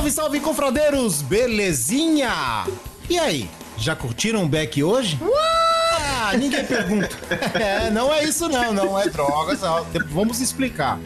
Salve, salve, confradeiros! Belezinha? E aí, já curtiram o Beck hoje? Ah, ninguém pergunta. É, não é isso não, não é drogas. Vamos explicar.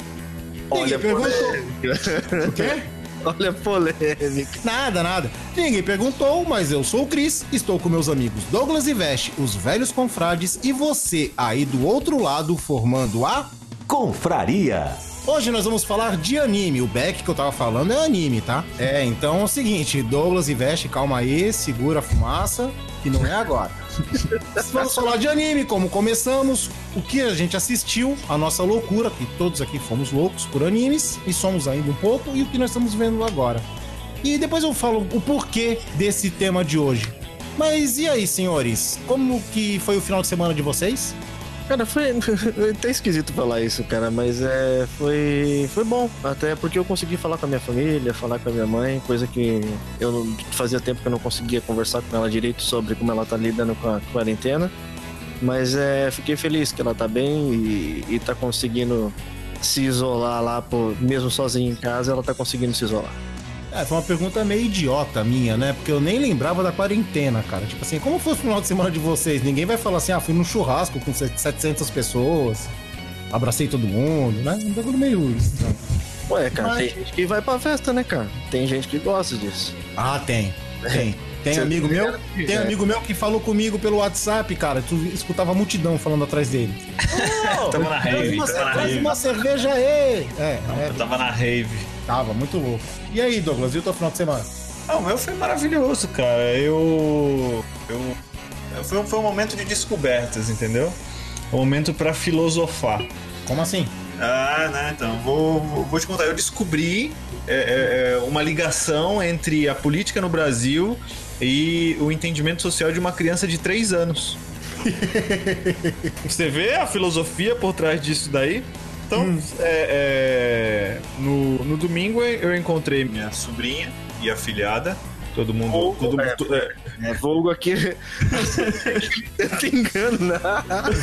Olha, ninguém perguntou. O quê? Olha a polêmica. Nada, nada. Ninguém perguntou, mas eu sou o Cris, estou com meus amigos Douglas e Veste, os velhos confrades, e você aí do outro lado formando a Confraria. Hoje nós vamos falar de anime. O Beck que eu tava falando é anime, tá? É, então é o seguinte, Douglas e Veste, calma aí, segura a fumaça, que não é agora. vamos falar de anime, como começamos, o que a gente assistiu, a nossa loucura, que todos aqui fomos loucos por animes, e somos ainda um pouco, e o que nós estamos vendo agora. E depois eu falo o porquê desse tema de hoje. Mas e aí, senhores? Como que foi o final de semana de vocês? Cara, foi até esquisito falar isso, cara, mas é, foi, foi bom. Até porque eu consegui falar com a minha família, falar com a minha mãe, coisa que eu fazia tempo que eu não conseguia conversar com ela direito sobre como ela tá lidando com a quarentena. Mas é, fiquei feliz que ela tá bem e, e tá conseguindo se isolar lá, por, mesmo sozinha em casa, ela tá conseguindo se isolar. É, foi uma pergunta meio idiota minha, né? Porque eu nem lembrava da quarentena, cara. Tipo assim, como foi o final de semana de vocês? Ninguém vai falar assim, ah, fui num churrasco com 700 pessoas, abracei todo mundo, né? Um bagulho meio estranho. Ué, cara, Mas... tem gente que vai pra festa, né, cara? Tem gente que gosta disso. Ah, tem. Tem. Tem amigo meu, tem amigo meu que falou comigo pelo WhatsApp, cara. Tu escutava a multidão falando atrás dele. Oh, tava na rave. Uma, tava na rave. uma cerveja aí. É, é, eu tava na rave. Tava, muito louco. E aí, Douglas, e o teu final de semana? Ah, o meu foi maravilhoso, cara. Eu. Eu. Foi, foi um momento de descobertas, entendeu? Um momento para filosofar. Como assim? Ah, né? Então, vou, vou te contar. Eu descobri é, é, uma ligação entre a política no Brasil e o entendimento social de uma criança de 3 anos. Você vê a filosofia por trás disso daí? Então, hum. é, é, no, no domingo eu encontrei minha sobrinha e afilhada. Todo mundo. Vulgo, todo, é, todo, é, é, vulgo aqui. Te engano, né?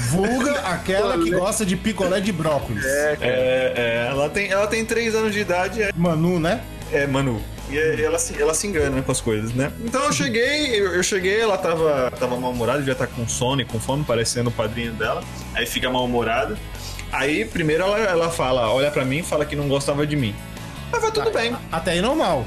Vulga aquela que gosta de picolé de brócolis. É, é, é, ela, tem, ela tem 3 anos de idade. É... Manu, né? É, Manu. E ela se, ela se engana com as coisas, né? Então eu cheguei, eu, eu cheguei, ela tava, tava mal-humorada, devia estar tá com sono e com fome, parecendo o padrinho dela. Aí fica mal-humorada. Aí, primeiro ela, ela fala, olha para mim e fala que não gostava de mim. Mas vai tudo bem. Até aí normal.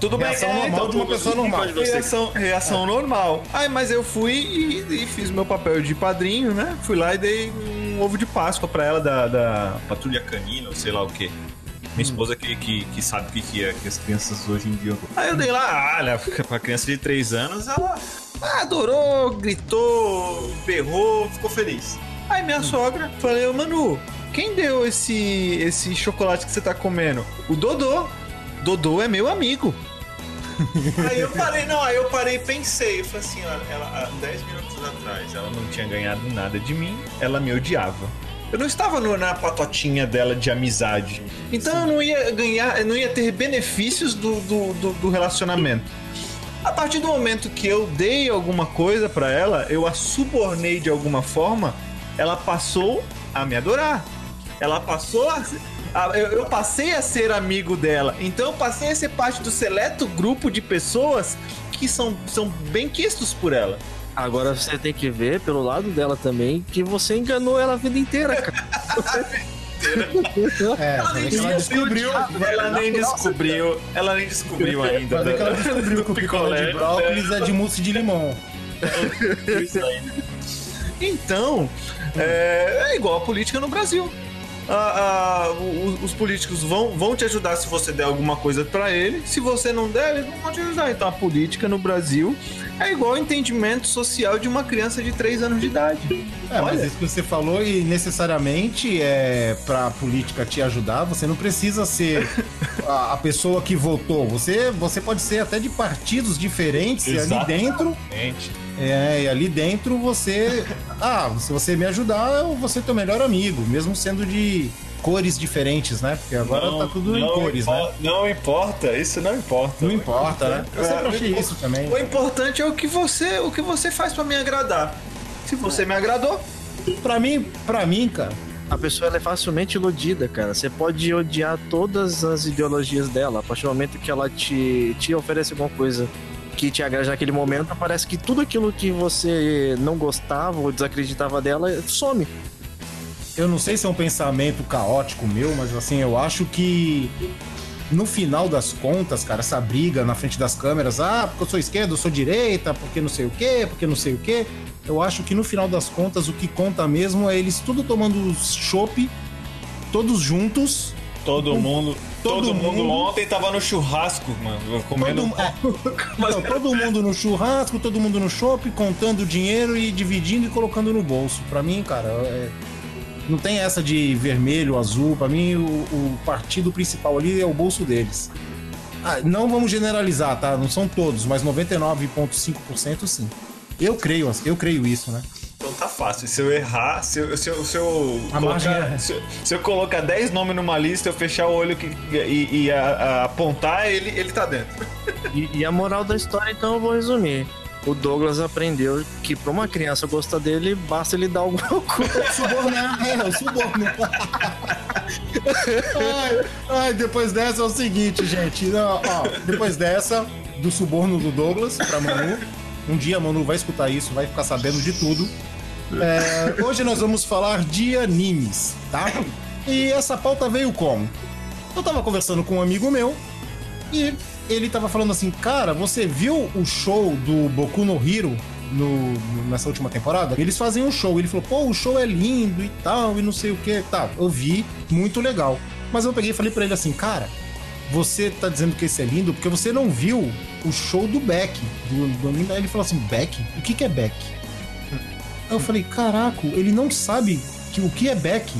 Tudo reação bem, é, normal então, de uma pessoa normal. Reação, reação é. normal. Aí, mas eu fui e, e, fiz meu papel de padrinho, né? Fui lá e dei um ovo de Páscoa pra ela da, da patrulha canina, ou sei lá o quê. Minha esposa que, que, que sabe o que, que é que as crianças hoje em dia. Aí eu dei lá, olha, pra criança de 3 anos, ela adorou, gritou, berrou, ficou feliz. Aí minha sogra, falei, Manu, quem deu esse, esse chocolate que você tá comendo? O Dodô. Dodô é meu amigo. Aí eu parei, não, aí eu parei e pensei. Eu falei assim, ó, ela, há 10 minutos atrás ela não tinha ganhado nada de mim, ela me odiava. Eu não estava no- na patotinha dela de amizade. Então eu não ia ganhar, eu não ia ter benefícios do, do, do- do relacionamento. A partir do momento que eu dei alguma coisa pra ela, eu a subornei de alguma forma, ela passou a me adorar. Ela passou a. a- eu, eu passei a ser amigo dela. Então eu passei a ser parte do seleto grupo de pessoas que são, são bem quistos por ela. Agora você tem que ver pelo lado dela também que você enganou ela a vida inteira, cara. É, ver que ela descobriu. Ela nem descobriu. Ela nem descobriu ainda. Ela descobriu que o picolé de brócolis é de mousse de limão. Então, é, é igual a política no Brasil. Ah, ah, os, os políticos vão, vão te ajudar se você der alguma coisa pra ele. Se você não der, eles não vão te ajudar. Então a política no Brasil é igual ao entendimento social de uma criança de 3 anos de idade. É, mas Olha. isso que você falou e necessariamente é pra política te ajudar, você não precisa ser a, a pessoa que votou. Você, você pode ser até de partidos diferentes e ali Exatamente. dentro. É, e ali dentro você. Ah, se você me ajudar, eu vou ser teu melhor amigo, mesmo sendo de cores diferentes, né? Porque agora tá tudo em cores, né? Não importa, isso não importa. Não importa, né? Eu sempre É, achei o- isso também. O importante é o que você, o que você faz pra me agradar. Se você me agradou, Pra mim, pra mim, cara, A pessoa ela é facilmente iludida, cara. Você pode odiar todas as ideologias dela. A partir do momento que ela te, te oferece alguma coisa que te agrade naquele momento, parece que tudo aquilo que você não gostava ou desacreditava dela some. eu não sei se é um pensamento caótico meu, mas assim, eu acho que no final das contas, cara, essa briga na frente das câmeras, ah, porque eu sou esquerda, eu sou direita, porque não sei o quê, porque não sei o quê. Eu acho que no final das contas o que conta mesmo é eles tudo tomando chopp, todos juntos. Todo mundo, todo, todo mundo, mundo- ontem tava no churrasco, mano, comendo Todo, é, não, todo mundo no churrasco, todo mundo no shopping, contando dinheiro e dividindo e colocando no bolso. Pra mim, cara, é- não tem essa de vermelho, azul. Pra mim, o, o partido principal ali é o bolso deles. Ah, não vamos generalizar, tá? Não são todos, mas 99,5% sim. Eu creio, eu creio isso, né? Então tá fácil. Se eu errar, se eu, se eu, se eu A margem colocar, é- se, eu- se eu colocar 10 nomes numa lista, eu fechar o olho que- e, e a- a- apontar, ele, ele tá dentro. E, e a moral da história, então, eu vou resumir. O Douglas aprendeu que pra uma criança gostar dele, basta ele dar alguma coisa. Subornar, é, o suborno. ai, ai, depois dessa é o seguinte, gente. Não, ó, depois dessa, do suborno do Douglas pra Manu. Um dia a Manu vai escutar isso, vai ficar sabendo de tudo. É, hoje nós vamos falar de animes, tá? E essa pauta veio como? Eu tava conversando com um amigo meu e ele tava falando assim, cara, você viu o show do Boku no Hero no, nessa última temporada? Eles fazem um show. Ele falou, pô, o show é lindo e tal, e não sei o que. Tá, eu vi, muito legal. Mas eu peguei e falei pra ele assim, cara, você tá dizendo que esse é lindo porque você não viu o show do Beck, do, do anime. Aí ele falou assim, Beck? O que que é Beck? Aí eu falei, caraca, ele não sabe que, o que é Beck.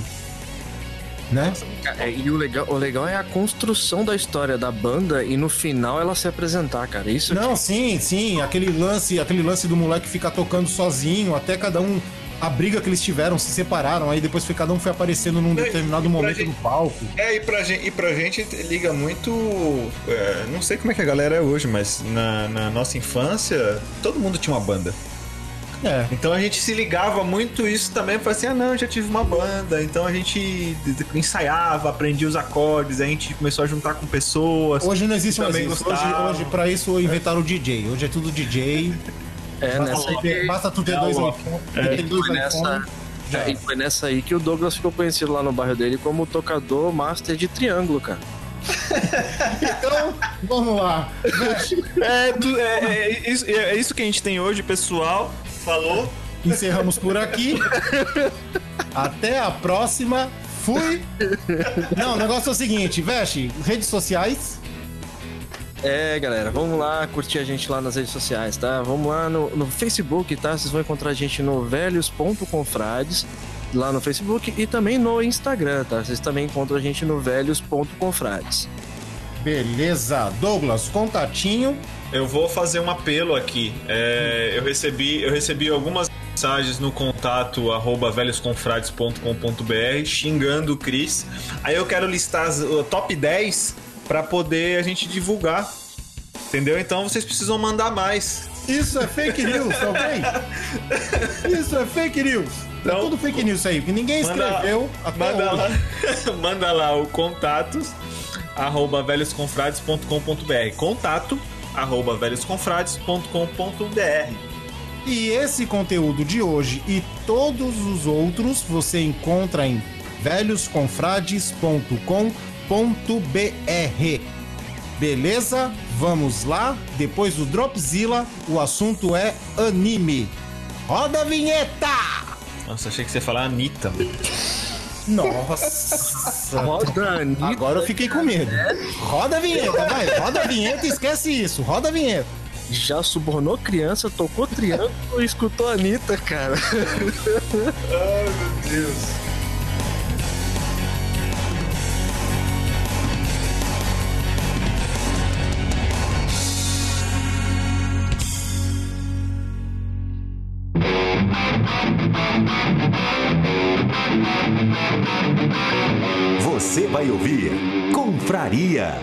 Né? É, e o legal, o legal é a construção da história da banda e no final ela se apresentar, cara. Isso Não, sim, sim, aquele lance, aquele lance do moleque ficar tocando sozinho, até cada um a briga que eles tiveram, se separaram, aí depois cada um foi aparecendo num e- determinado e momento gente- no palco. É, e pra gente, e pra gente liga muito. é, não sei como é que a galera é hoje, mas na, na nossa infância, todo mundo tinha uma banda. É. Então a gente se ligava muito isso também, falava assim, ah não, eu já tive uma banda, então a gente ensaiava, aprendia os acordes, a gente começou a juntar com pessoas. Hoje não existe mais isso. Hoje, hoje, pra isso, inventaram o DJ. Hoje é tudo DJ. é Basta, nessa tu ter, basta tu ter É, dois ter nessa, iPhones, já é, e foi nessa aí que o Douglas ficou conhecido lá no bairro dele como tocador master de triângulo, cara. Então, vamos lá. É, tu- é- é isso, é isso que a gente tem hoje, pessoal. Falou. Encerramos por aqui. Até a próxima. Fui. Não, o negócio é o seguinte, Veste, redes sociais. É, galera, vamos lá curtir a gente lá nas redes sociais, tá? Vamos lá no, no Facebook, tá? Vocês vão encontrar a gente no velhos.confrades, lá no Facebook e também no Instagram, tá? Vocês também encontram a gente no velhos.confrades. Beleza. Douglas, contatinho. Eu vou fazer um apelo aqui. É, eu recebi, eu recebi algumas mensagens no contato arroba velhosconfrades.com.br xingando o Cris. Aí eu quero listar as, o top 10 para poder a gente divulgar. Entendeu? Então vocês precisam mandar mais. Isso é fake news, ok? Isso é fake news. é Então, tudo fake news aí, porque ninguém Manda- escreveu até Manda lá, manda lá o contatos arroba velhosconfrades.com.br contato arroba velhosconfrades.com.br E esse conteúdo de hoje e todos os outros você encontra em velhosconfrades.com.br. Beleza? Vamos lá? Depois do Dropzilla, o assunto é anime. Roda a vinheta! Nossa, achei que você ia falar Anitta. Nossa! Roda, Anitta. Agora eu fiquei com medo. Roda a vinheta, vai. Roda a vinheta e esquece isso. Roda a vinheta. Já subornou criança, tocou triângulo e escutou a Anitta, cara. Você vai ouvir Confraria.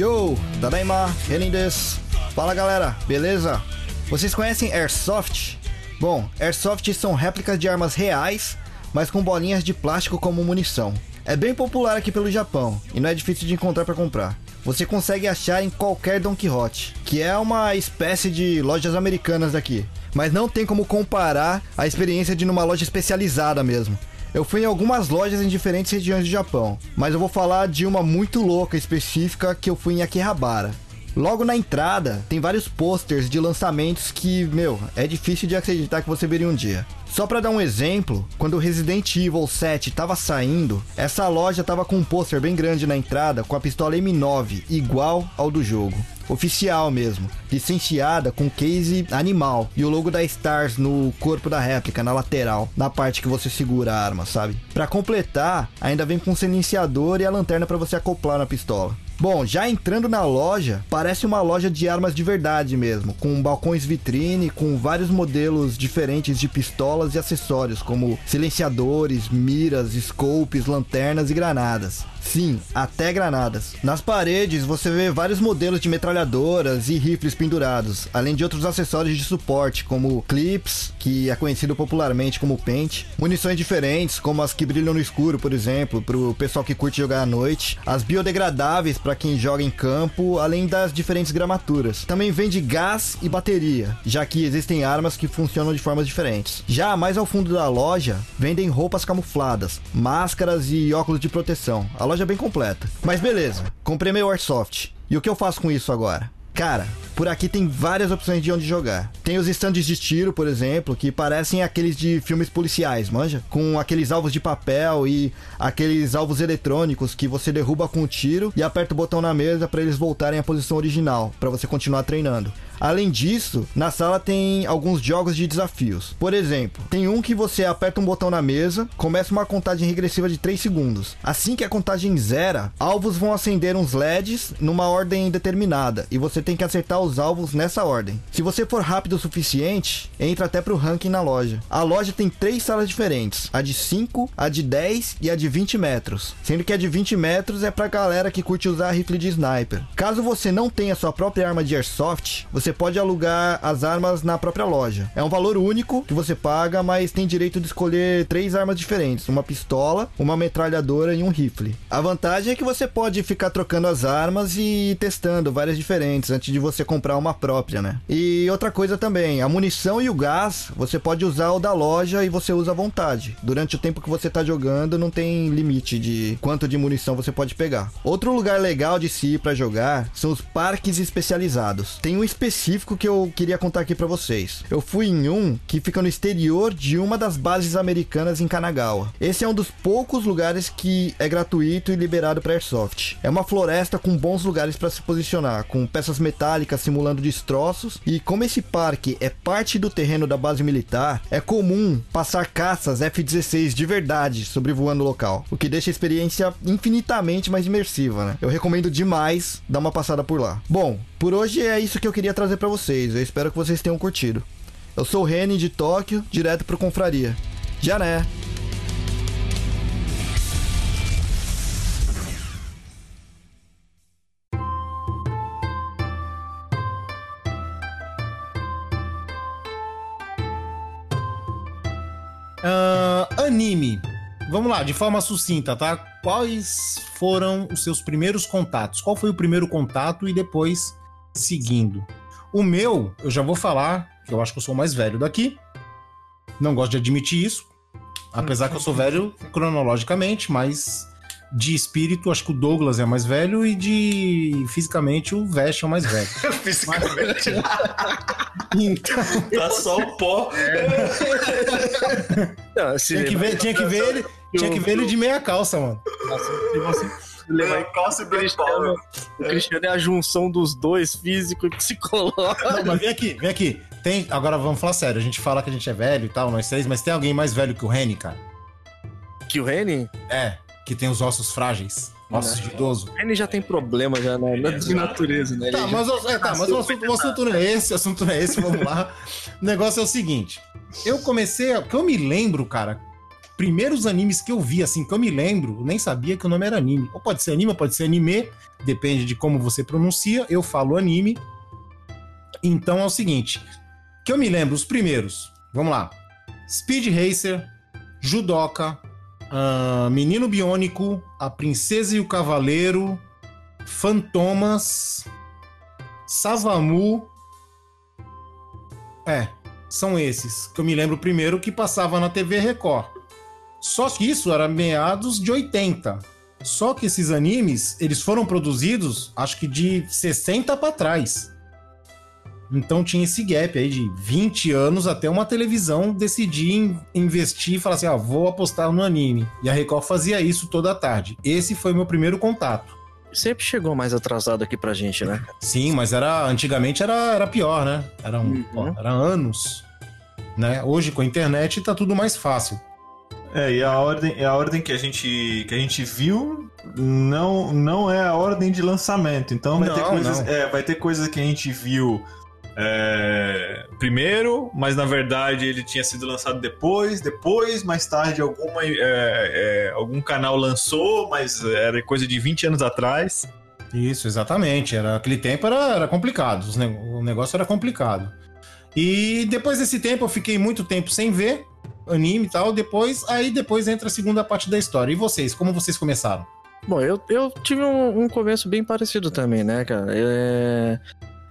Yo, Tadaima, Renin desu. Fala galera, beleza? Vocês conhecem Airsoft? Bom, Airsoft são réplicas de armas reais, mas com bolinhas de plástico como munição. É bem popular aqui pelo Japão e não é difícil de encontrar para comprar. Você consegue achar em qualquer Don Quixote, que é uma espécie de lojas americanas daqui. Mas não tem como comparar a experiência de numa loja especializada mesmo. Eu fui em algumas lojas em diferentes regiões do Japão, mas eu vou falar de uma muito louca específica que eu fui em Akihabara. Logo na entrada, tem vários posters de lançamentos que, meu, é difícil de acreditar que você veria um dia. Só pra dar um exemplo, quando o Resident Evil 7 tava saindo, essa loja tava com um pôster bem grande na entrada com a pistola M9, igual ao do jogo. Oficial mesmo, licenciada com case animal e o logo da Stars no corpo da réplica, na lateral, na parte que você segura a arma, sabe? Pra completar, ainda vem com um silenciador e a lanterna pra você acoplar na pistola. Bom, já entrando na loja, parece uma loja de armas de verdade mesmo, com balcões vitrine, com vários modelos diferentes de pistolas e acessórios, como silenciadores, miras, scopes, lanternas e granadas. Sim, até granadas. Nas paredes você vê vários modelos de metralhadoras e rifles pendurados, além de outros acessórios de suporte, como clips, que é conhecido popularmente como pente, munições diferentes, como as que brilham no escuro, por exemplo, pro pessoal que curte jogar à noite, as biodegradáveis para quem joga em campo, além das diferentes gramaturas. Também vende gás e bateria, já que existem armas que funcionam de formas diferentes. Já mais ao fundo da loja, vendem roupas camufladas, máscaras e óculos de proteção. Loja bem completa. Mas beleza, comprei meu Airsoft. E o que eu faço com isso agora? Cara, por aqui tem várias opções de onde jogar. Tem os estandes de tiro, por exemplo, que parecem aqueles de filmes policiais, manja? Com aqueles alvos de papel e aqueles alvos eletrônicos que você derruba com o tiro e aperta o botão na mesa para eles voltarem à posição original, para você continuar treinando. Além disso, na sala tem alguns jogos de desafios. Por exemplo, tem um que você aperta um botão na mesa, começa uma contagem regressiva de 3 segundos. Assim que a contagem zera, alvos vão acender uns LEDs numa ordem determinada e você tem que acertar os alvos nessa ordem. Se você for rápido o suficiente, entra até pro ranking na loja. A loja tem três salas diferentes: a de 5, a de 10 e a de 20 metros. Sendo que a de 20 metros é pra galera que curte usar rifle de sniper. Caso você não tenha sua própria arma de airsoft, você pode alugar as armas na própria loja. É um valor único que você paga, mas tem direito de escolher três armas diferentes: uma pistola, uma metralhadora e um rifle. A vantagem é que você pode ficar trocando as armas e testando várias diferentes antes de você comprar uma própria, né? E outra coisa também, a munição e o gás, você pode usar o da loja e você usa à vontade. Durante o tempo que você tá jogando, não tem limite de quanto de munição você pode pegar. Outro lugar legal de se ir para jogar são os parques especializados. Tem um específico que eu queria contar aqui para vocês. Eu fui em um que fica no exterior de uma das bases americanas em Kanagawa. Esse é um dos poucos lugares que é gratuito e liberado para airsoft. É uma floresta com bons lugares para se posicionar, com peças metálicas simulando destroços. E como esse parque é parte do terreno da base militar, é comum passar caças F-16 de verdade sobrevoando o local, o que deixa a experiência infinitamente mais imersiva, né? Eu recomendo demais dar uma passada por lá. Bom, por hoje é isso que eu queria trazer para vocês. Eu espero que vocês tenham curtido. Eu sou o Reni de Tóquio, direto pro Confraria. Já né? Ah, anime. Vamos lá, de forma sucinta, tá? Quais foram os seus primeiros contatos? Qual foi o primeiro contato e depois seguindo? O meu, eu já vou falar, que eu acho que eu sou o mais velho daqui. Não gosto de admitir isso. Apesar que eu sou velho cronologicamente, mas de espírito, acho que o Douglas é mais velho e de fisicamente o Vest é o mais velho. Fisicamente. Então, tá só o pó. Não, se tinha que ver, tinha que ver ele, tinha que ver ele de meia calça, mano. se você levar em calça e o Cristiano, o Cristiano é a junção dos dois, físico e psicológico. Não, mas vem aqui, vem aqui. Tem, agora vamos falar sério. A gente fala que a gente é velho e tal, nós três, mas tem alguém mais velho que o Reni, cara? Que o Reni? É, que tem os ossos frágeis. Ossos de idoso. O Reni já tem problema já na, na de natureza, né? Tá, mas, o- é, tá, mas o, assunto, o assunto não é esse, o assunto não é esse, vamos lá. O negócio é o seguinte. Eu comecei, a- que eu me lembro, cara, primeiros animes que eu vi, assim, que eu me lembro, nem sabia que o nome era anime. Ou pode ser anime, ou pode ser anime, depende de como você pronuncia. Eu falo anime. Então é o seguinte, que eu me lembro, os primeiros, vamos lá. Speed Racer, Judoka, ah, Menino Biônico, A Princesa e o Cavaleiro, Fantomas, Savamu. É, são esses que eu me lembro primeiro que passava na TV Record. Só que isso era meados de 80. Só que esses animes, eles foram produzidos, acho que de 60 pra trás. Então tinha esse gap aí de 20 anos até uma televisão decidir in- investir e falar assim: ah, vou apostar no anime. E a Record fazia isso toda a tarde. Esse foi meu primeiro contato. sempre chegou mais atrasado aqui pra gente, né? Sim, mas era antigamente era, era pior, né? Era, um, Uhum. pô, era anos. Né? Hoje com a internet tá tudo mais fácil. É, e a ordem, a ordem que a gente que a gente viu não não é a ordem de lançamento. Então vai ter Não, coisas, não. é, vai ter coisas que a gente viu é, primeiro, mas na verdade ele tinha sido lançado depois, depois, mais tarde alguma é, é, algum canal lançou, mas era coisa de 20 anos atrás. Isso, exatamente. Era, aquele tempo era, era complicado. ne- o negócio era complicado. E depois desse tempo eu fiquei muito tempo sem ver anime e tal. Depois, aí depois entra a segunda parte da história. E vocês, como vocês começaram? Bom, eu, eu tive um, um começo bem parecido também, né, cara? É,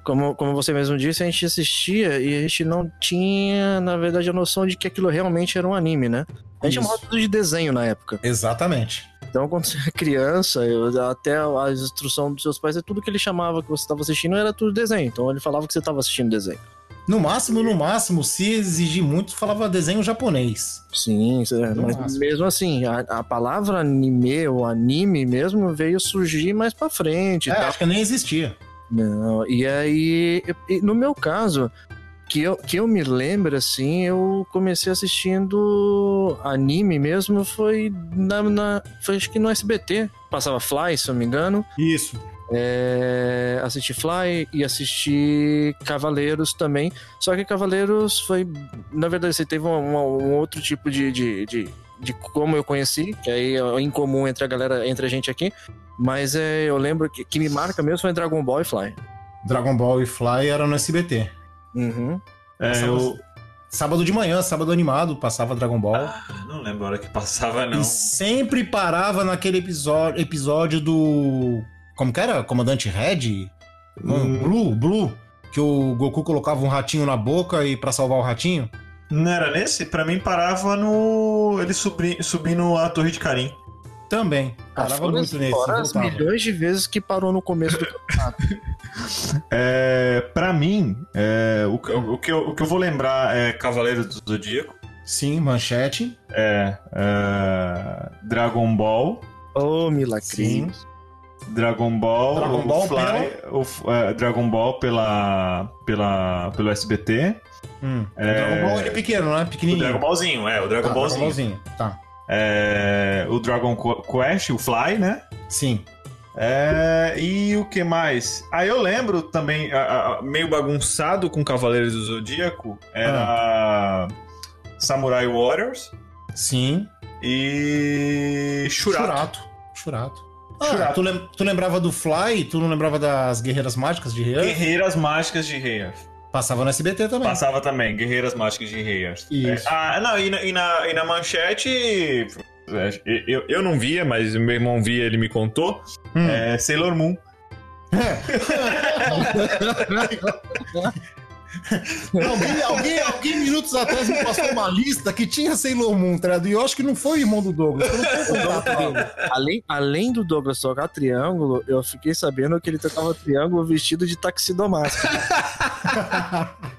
Como, como você mesmo disse, a gente assistia e a gente não tinha, na verdade, a noção de que aquilo realmente era um anime, né? A gente Isso. chamava tudo de desenho na época. Exatamente. Então, quando você é criança, eu- até a instrução dos seus pais, é tudo que ele chamava que você estava assistindo era tudo desenho. Então, ele falava que você estava assistindo desenho. No máximo, no máximo, se exigir muito, falava desenho japonês. Sim, é, No mas máximo. mesmo assim, a, a palavra anime ou anime mesmo veio surgir mais pra frente É, tal. acho que nem existia. Não, e aí, no meu caso, que eu, que eu me lembro, assim, eu comecei assistindo anime mesmo, foi na, na- foi acho que no SBT, passava Fly, se eu não me engano, Isso. É, assisti Fly e assisti Cavaleiros também, só que Cavaleiros foi, na verdade, você teve um, um outro tipo de, de, de, de como eu conheci, que aí é incomum entre a galera, entre a gente aqui, mas é, eu lembro que, que me marca mesmo foi Dragon Ball e Fly. Dragon Ball e Fly era no SBT. Uhum. É, Passava- eu Sábado de manhã, sábado animado, passava Dragon Ball. não lembro a hora que passava, não. E sempre parava naquele episódio, episódio do. Como que era? Comandante Red? Não, Hum. Blue, Blue. Que o Goku colocava um ratinho na boca e pra salvar o ratinho. Não era nesse? Pra mim parava no. Ele subi, subindo a Torre de Carim. Também. Parava muito nesse. fora as milhões de vezes que parou no começo do campeonato. É, pra mim, é, o, que- o, que eu, o que eu vou lembrar é Cavaleiro do Zodíaco, Sim, manchete. é, é, Dragon Ball, Ô, milagrinho. Dragon Ball, Dragon o Ball Fly, o, F- é, Dragon Ball pela, pela, pelo SBT. Hum. É. O Dragon Ball ele é pequeno, né? O Pequenininho. Dragon Ballzinho, é, o Dragon Tá, Ballzinho. Ballzinho. Tá. É, o Dragon Qu- Quest, o Fly, né? Sim. É, e o que mais? Aí eu lembro também, a- a- meio bagunçado com Cavaleiros do Zodíaco, era Samurai Warriors Sim. e Shurato. Churato. Churato. Ah. Tu, lem- tu lembrava do Fly? Tu não lembrava das Guerreiras Mágicas de Rei? Guerreiras Mágicas de Reias. Passava no SBT também. Passava também, Guerreiras Mágicas de Reias. Isso. É, ah, não, e na, e na, e na manchete. é, Eu, eu não via, mas meu irmão via, ele me contou. Hum. É Sailor Moon. alguém, alguém, alguém minutos atrás me passou uma lista que tinha Sailor Moon, tá ligado? E eu acho que não foi o irmão do Douglas. Eu não tenho contato dele. Além, além do Douglas tocar triângulo, eu fiquei sabendo que ele tocava triângulo vestido de taxidomástico.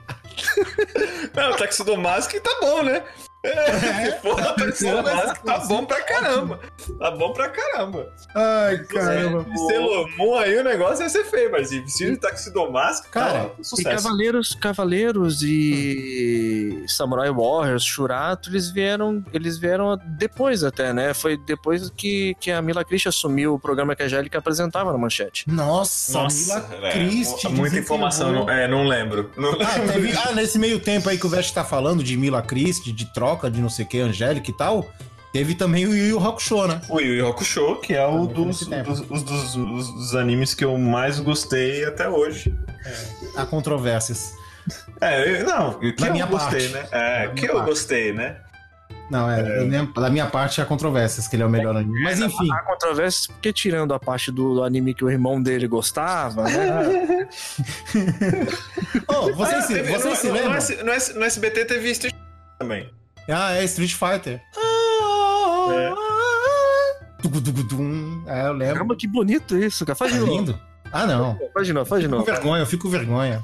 Não, o Taxidomask tá bom, né? É, porra, o Taxidomask tá bom pra caramba. Tá bom pra caramba. Ai, caramba. E Sailor Moon aí o negócio ia ser feio, mas e vestido de Taxidomask, Cara, cara, E sucesso. Cavaleiros, Cavaleiros e Samurai Warriors, Shurato, eles vieram, eles vieram depois até, né? Foi depois que, que a Mila Christie assumiu o programa que a Angélica apresentava na manchete. Nossa, Nossa, Mila é, Christie. muita informação. Não, é, não lembro. Não Ah, lembro. teve- ah, nesse meio tempo aí que o Vest tá falando de Mila Christie, de troca, de não sei o que, Angélica e tal, teve também o Yu Yu Hakusho, né? O Yu Yu Hakusho, que é o Também dos, dos, os dos, os dos animes que eu mais gostei até hoje. Há controvérsias. É, eu- não, que Da eu minha gostei, parte. né? É, Da que eu parte. gostei, né? Não, é, da minha- da minha parte há controvérsias, que ele é o melhor anime. Mas enfim. Há controvérsias porque tirando a parte do, do anime que o irmão dele gostava, né? Oh, vocês, Ah, se, teve- vocês no, se no- lembram? No, no no SBT teve Street também. Ah, é Street Fighter. Tugudugudum. É, eu lembro. Caramba, que bonito isso, cara. Faz Tá de novo. lindo. Ah, não. Faz de novo, faz de novo. vergonha, eu fico com vergonha.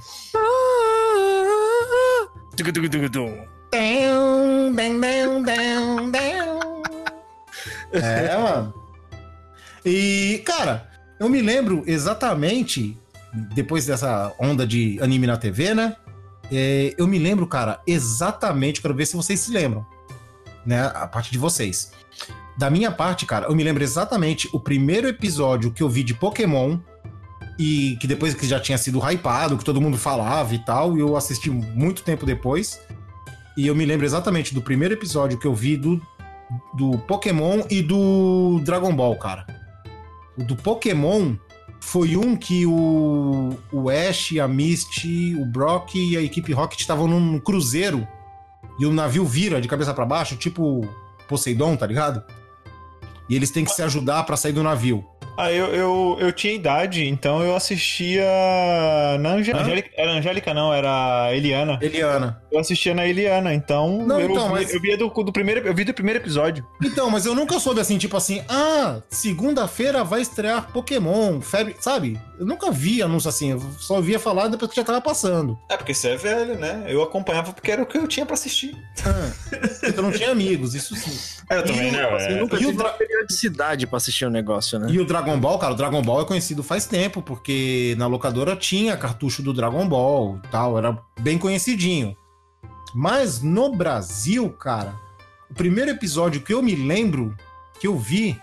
Tugudugudugudum. Down, down, down, down, down. É, mano. E, cara, eu me lembro exatamente, depois dessa onda de anime na TV, né? É, eu me lembro, cara, exatamente, quero ver se vocês se lembram, né? A parte de vocês. Da minha parte, cara, eu me lembro exatamente o primeiro episódio que eu vi de Pokémon e que depois que já tinha sido hypado, que todo mundo falava e tal, e eu assisti muito tempo depois. E eu me lembro exatamente do primeiro episódio que eu vi do, do Pokémon e do Dragon Ball, cara. O do Pokémon foi um que o, o Ash, a Misty, o Brock e a equipe Rocket estavam num cruzeiro e o navio vira de cabeça pra baixo, tipo Poseidon, tá ligado? E eles têm que se ajudar pra sair do navio. Ah, eu, eu, eu tinha idade, então eu assistia na? Angélica. Era Angélica, não, era Eliana. Eliana. Eu assistia na Eliana, então. Não, eu, então, mas- eu via do, do primeiro. Eu vi do primeiro episódio. Então, mas eu nunca soube assim, tipo assim, ah, segunda-feira vai estrear Pokémon, febre, sabe? Eu nunca vi anúncio assim, eu só via falar depois que já tava passando. É, porque você é velho, né? Eu acompanhava porque era o que eu tinha pra assistir. Eu não tinha amigos, isso sim. Eu também, né? Eu nunca E o tive uma periodicidade pra assistir o negócio, né? E o Dragon Ball, cara, o Dragon Ball é conhecido faz tempo, porque na locadora tinha cartucho do Dragon Ball e tal, era bem conhecidinho. Mas no Brasil, cara, o primeiro episódio que eu me lembro, que eu vi,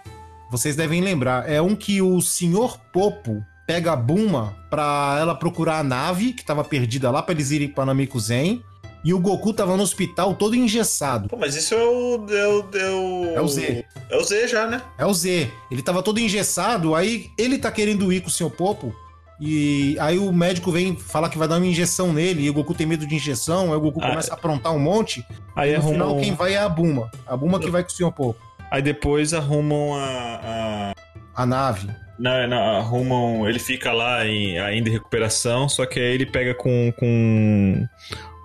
vocês devem lembrar, é um que o Senhor Popo pega a Buma pra ela procurar a nave que tava perdida lá pra eles irem pra Namekuzen. E o Goku tava no hospital todo engessado. Pô, mas isso é o. É o, é o, É o Z. É o Z já, né? É o Z. Ele tava todo engessado, aí ele tá querendo ir com o seu Popo. E aí o médico vem falar que vai dar uma injeção nele, e o Goku tem medo de injeção, aí o Goku Ah. começa a aprontar um monte. Aí e no final quem vai é a Buma. A Buma que vai com o Sr. Popo. Aí depois arrumam a. a... A nave. Não, não, arrumam. Ele fica lá em, ainda em recuperação, só que aí ele pega com. com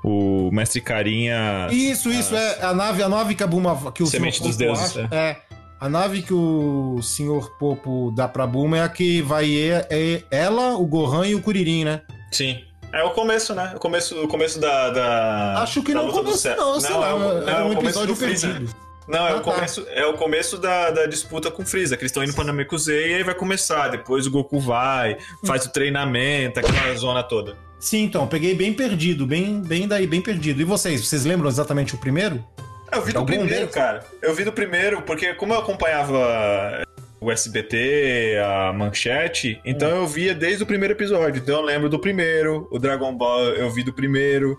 o mestre Carinha. Isso, isso, é a nave, a nave que a Buma. Que o Semente dos Popo deuses, acha, é. A nave que o Sr. Popo dá pra Buma é a que vai é, é ela, o Gohan e o Kuririn, né? Sim. É o começo, né? O começo, o começo da. da Acho que não começou, céu. não, sei lá. é Era é um começo episódio do Freeza. Não, é, Ah, o tá. começo, é o começo da, da disputa com o Freeza, que eles estão indo pra Namekusei e aí vai começar. Depois o Goku vai, faz o treinamento, aquela zona toda. Sim, então, peguei bem perdido, bem, bem daí, bem perdido. E vocês, vocês lembram exatamente o primeiro? Eu vi do Algum primeiro, deles? cara. Eu vi do primeiro, porque como eu acompanhava o SBT, a manchete, então eu via desde o primeiro episódio. Então eu lembro do primeiro, o Dragon Ball eu vi do primeiro,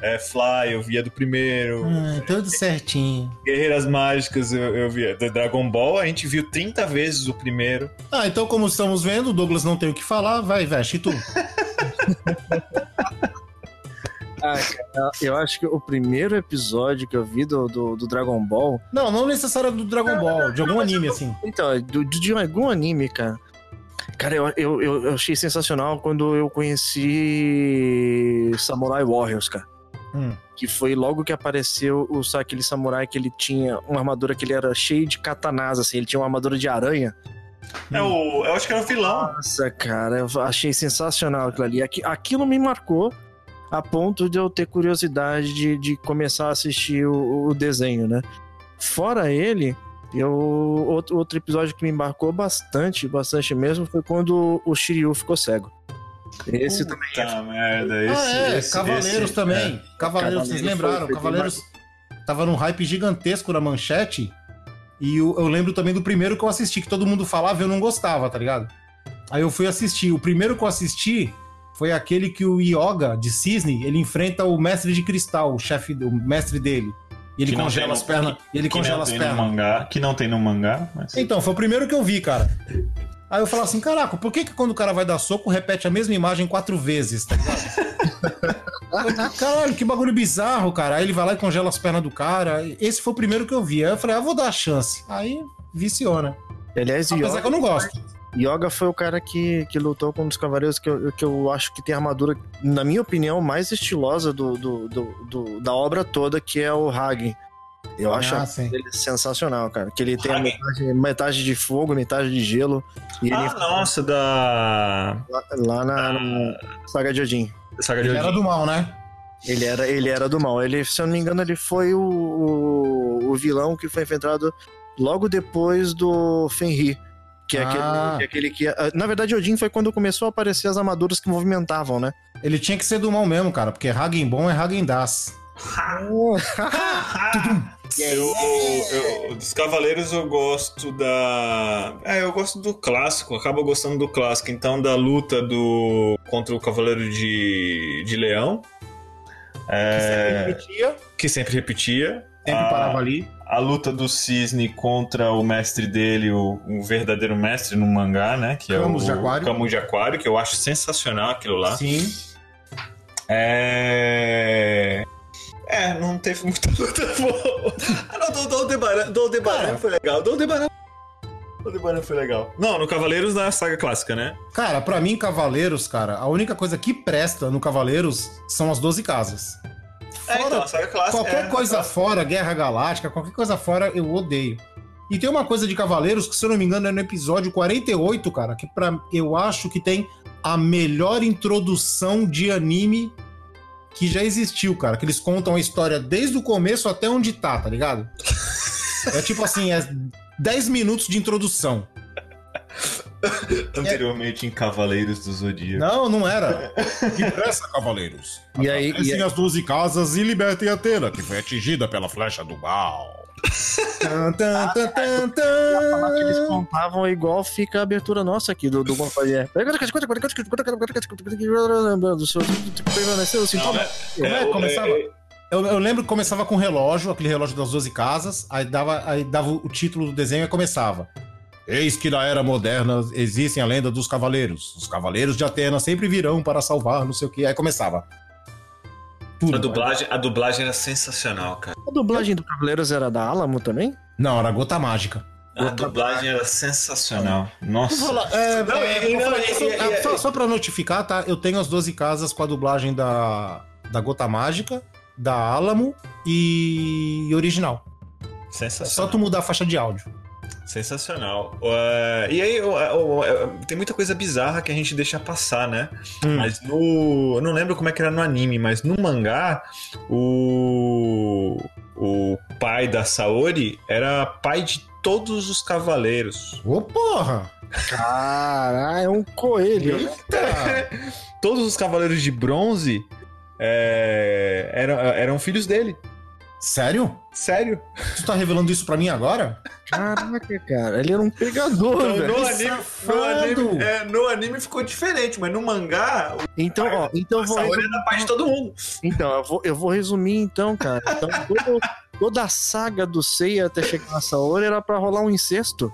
é, Fly eu via do primeiro, Ah, tudo certinho. Guerreiras Mágicas eu, eu via. Do Dragon Ball a gente viu 30 vezes o primeiro. Ah, então como estamos vendo, o Douglas não tem o que falar, vai, veste e tu. Ah, cara, eu acho que o primeiro episódio que eu vi do, do, do Dragon Ball. Não, não necessário do Dragon Ball, de algum anime assim. Então, é do, de algum anime, cara. Cara, eu, eu eu achei sensacional quando eu conheci Samurai Warriors, cara. Hum. Que foi logo que apareceu o, aquele samurai que ele tinha uma armadura que ele era cheio de katanas, assim, ele tinha uma armadura de aranha. É o, eu acho que era o vilão. Nossa, cara, eu achei sensacional aquilo ali. Aqui- Aquilo me marcou a ponto de eu ter curiosidade de, de começar a assistir o, o desenho, né? Fora ele, eu, outro, outro episódio que me marcou bastante, bastante mesmo, foi quando o Shiryu ficou cego. Esse também Puta merda, esse, ah, é, esse- Cavaleiros esse- também. é. Cavaleiros, vocês Cavaleiros lembraram? foi- foi Cavaleiros tava num hype gigantesco na manchete. E eu, eu lembro também do primeiro que eu assisti, que todo mundo falava e eu não gostava, tá ligado? Aí eu fui assistir. O primeiro que eu assisti foi aquele que o Yoga de Cisne, ele enfrenta o mestre de cristal, o chefe, o mestre dele. E ele congela tem as pernas. E ele que congela não as tem pernas. no mangá, que não tem no mangá, mas... Então, foi o primeiro que eu vi, cara. Aí eu falo assim, caraca, por que, que quando o cara vai dar soco, repete a mesma imagem quatro vezes, tá ligado? Caralho, que bagulho bizarro, cara. Aí ele vai lá e congela as pernas do cara. Esse foi o primeiro que eu vi. Aí eu falei, ah, vou dar a chance. Aí viciou, né? Aliás, Apesar Yoga, que eu não gosto. Yoga foi o cara que, que lutou com um dos cavaleiros que eu, que eu acho que tem a armadura, na minha opinião, mais estilosa do, do, do- do- da obra toda, que é o Hagen. Eu acho Ah, ele sensacional, cara. Que ele tem Hagen? metade, metade de fogo, metade de gelo. E ele Ah, nossa, da... lá, lá na, na Saga de Odin. Saga de Ele era Odin. do mal, né? Ele era, ele era do mal. Ele, se eu não me engano, ele foi o, o, o vilão que foi enfrentado logo depois do Fenrir. Que é, Ah. aquele, que é aquele que. ah, Na verdade, Odin foi quando começou a aparecer as armaduras que movimentavam, né? Ele tinha que ser do mal mesmo, cara. Porque Hagen bom é Hagen Das. Eu, eu- dos Cavaleiros eu gosto da. É, eu gosto do clássico, acabo gostando do clássico. Então, da luta do contra o Cavaleiro de, de Leão, é, repetia, que sempre repetia. sempre a, parava ali. a luta do Cisne contra o mestre dele, o, o verdadeiro mestre no mangá, né? Que Camus é de o Aquário. Camus de Aquário, que eu acho sensacional aquilo lá. Sim. É. É, não teve muita luta boa. Ah, não, do, do Aldebaran, do Aldebaran foi legal. Do Aldebaran. Aldebaran foi legal. Não, no Cavaleiros da saga clássica, né? Cara, pra mim, Cavaleiros, cara, a única coisa que presta no Cavaleiros são as 12 casas. É, então, a saga clássica. Qualquer é, coisa fora, Guerra Galáctica, qualquer coisa fora, eu odeio. E tem uma coisa de Cavaleiros que, se eu não me engano, é no episódio 48, cara, que pra, eu acho que tem a melhor introdução de anime que já existiu, cara. Que eles contam a história desde o começo até onde tá, tá ligado? É tipo assim, é 10 minutos de introdução. Anteriormente em Cavaleiros do Zodíaco. Não, não era. Que pressa, Cavaleiros. E aí- Atravessem e aí- as 12 casas e libertem Atena, que foi atingida pela flecha do mal. Tan, tan, tan, tan, Falar que eles contavam igual fica a abertura nossa aqui do, do Bonfire. Do seu. Assim, é- é começava? Eu, eu lembro que começava com relógio, aquele relógio das 12 casas, aí dava, aí dava o título do desenho e começava. Eis que na era moderna existem a lenda dos cavaleiros. Os cavaleiros de Atena sempre virão para salvar, não sei o que. Aí começava. Tudo. A dublagem, a dublagem era sensacional, cara. A dublagem do Cavaleiros era da Alamo também? Não, era gota mágica. A dublagem era sensacional. Nossa. Vou falar, é, Não, é, vou não, falar, só, só, só pra notificar, tá? Eu tenho as 12 casas com a dublagem da, da Gota Mágica, da Alamo e original. É só Sensacional. tu mudar a faixa de áudio. Sensacional. Uh, e aí, eu- eu- tem muita coisa bizarra que a gente deixa passar, né? Hum. Mas no. Eu não lembro como é que era no anime, mas no mangá, o. o pai da Saori era pai de todos os cavaleiros. Ô, porra! Caralho, é um coelho. Eita! Todos os cavaleiros de bronze é, eram, eram filhos dele. Sério? Sério? Tu tá revelando isso pra mim agora? Caraca, cara, ele era um pegador, Então, velho. no, anime, no, anime, é, no anime ficou diferente, mas no mangá, Então, ó, então vou Saori resumir, era pai de todo mundo. então, eu vou, eu vou resumir então, cara. Então, todo- toda a saga do Seiya até chegar na Saori era pra rolar um incesto.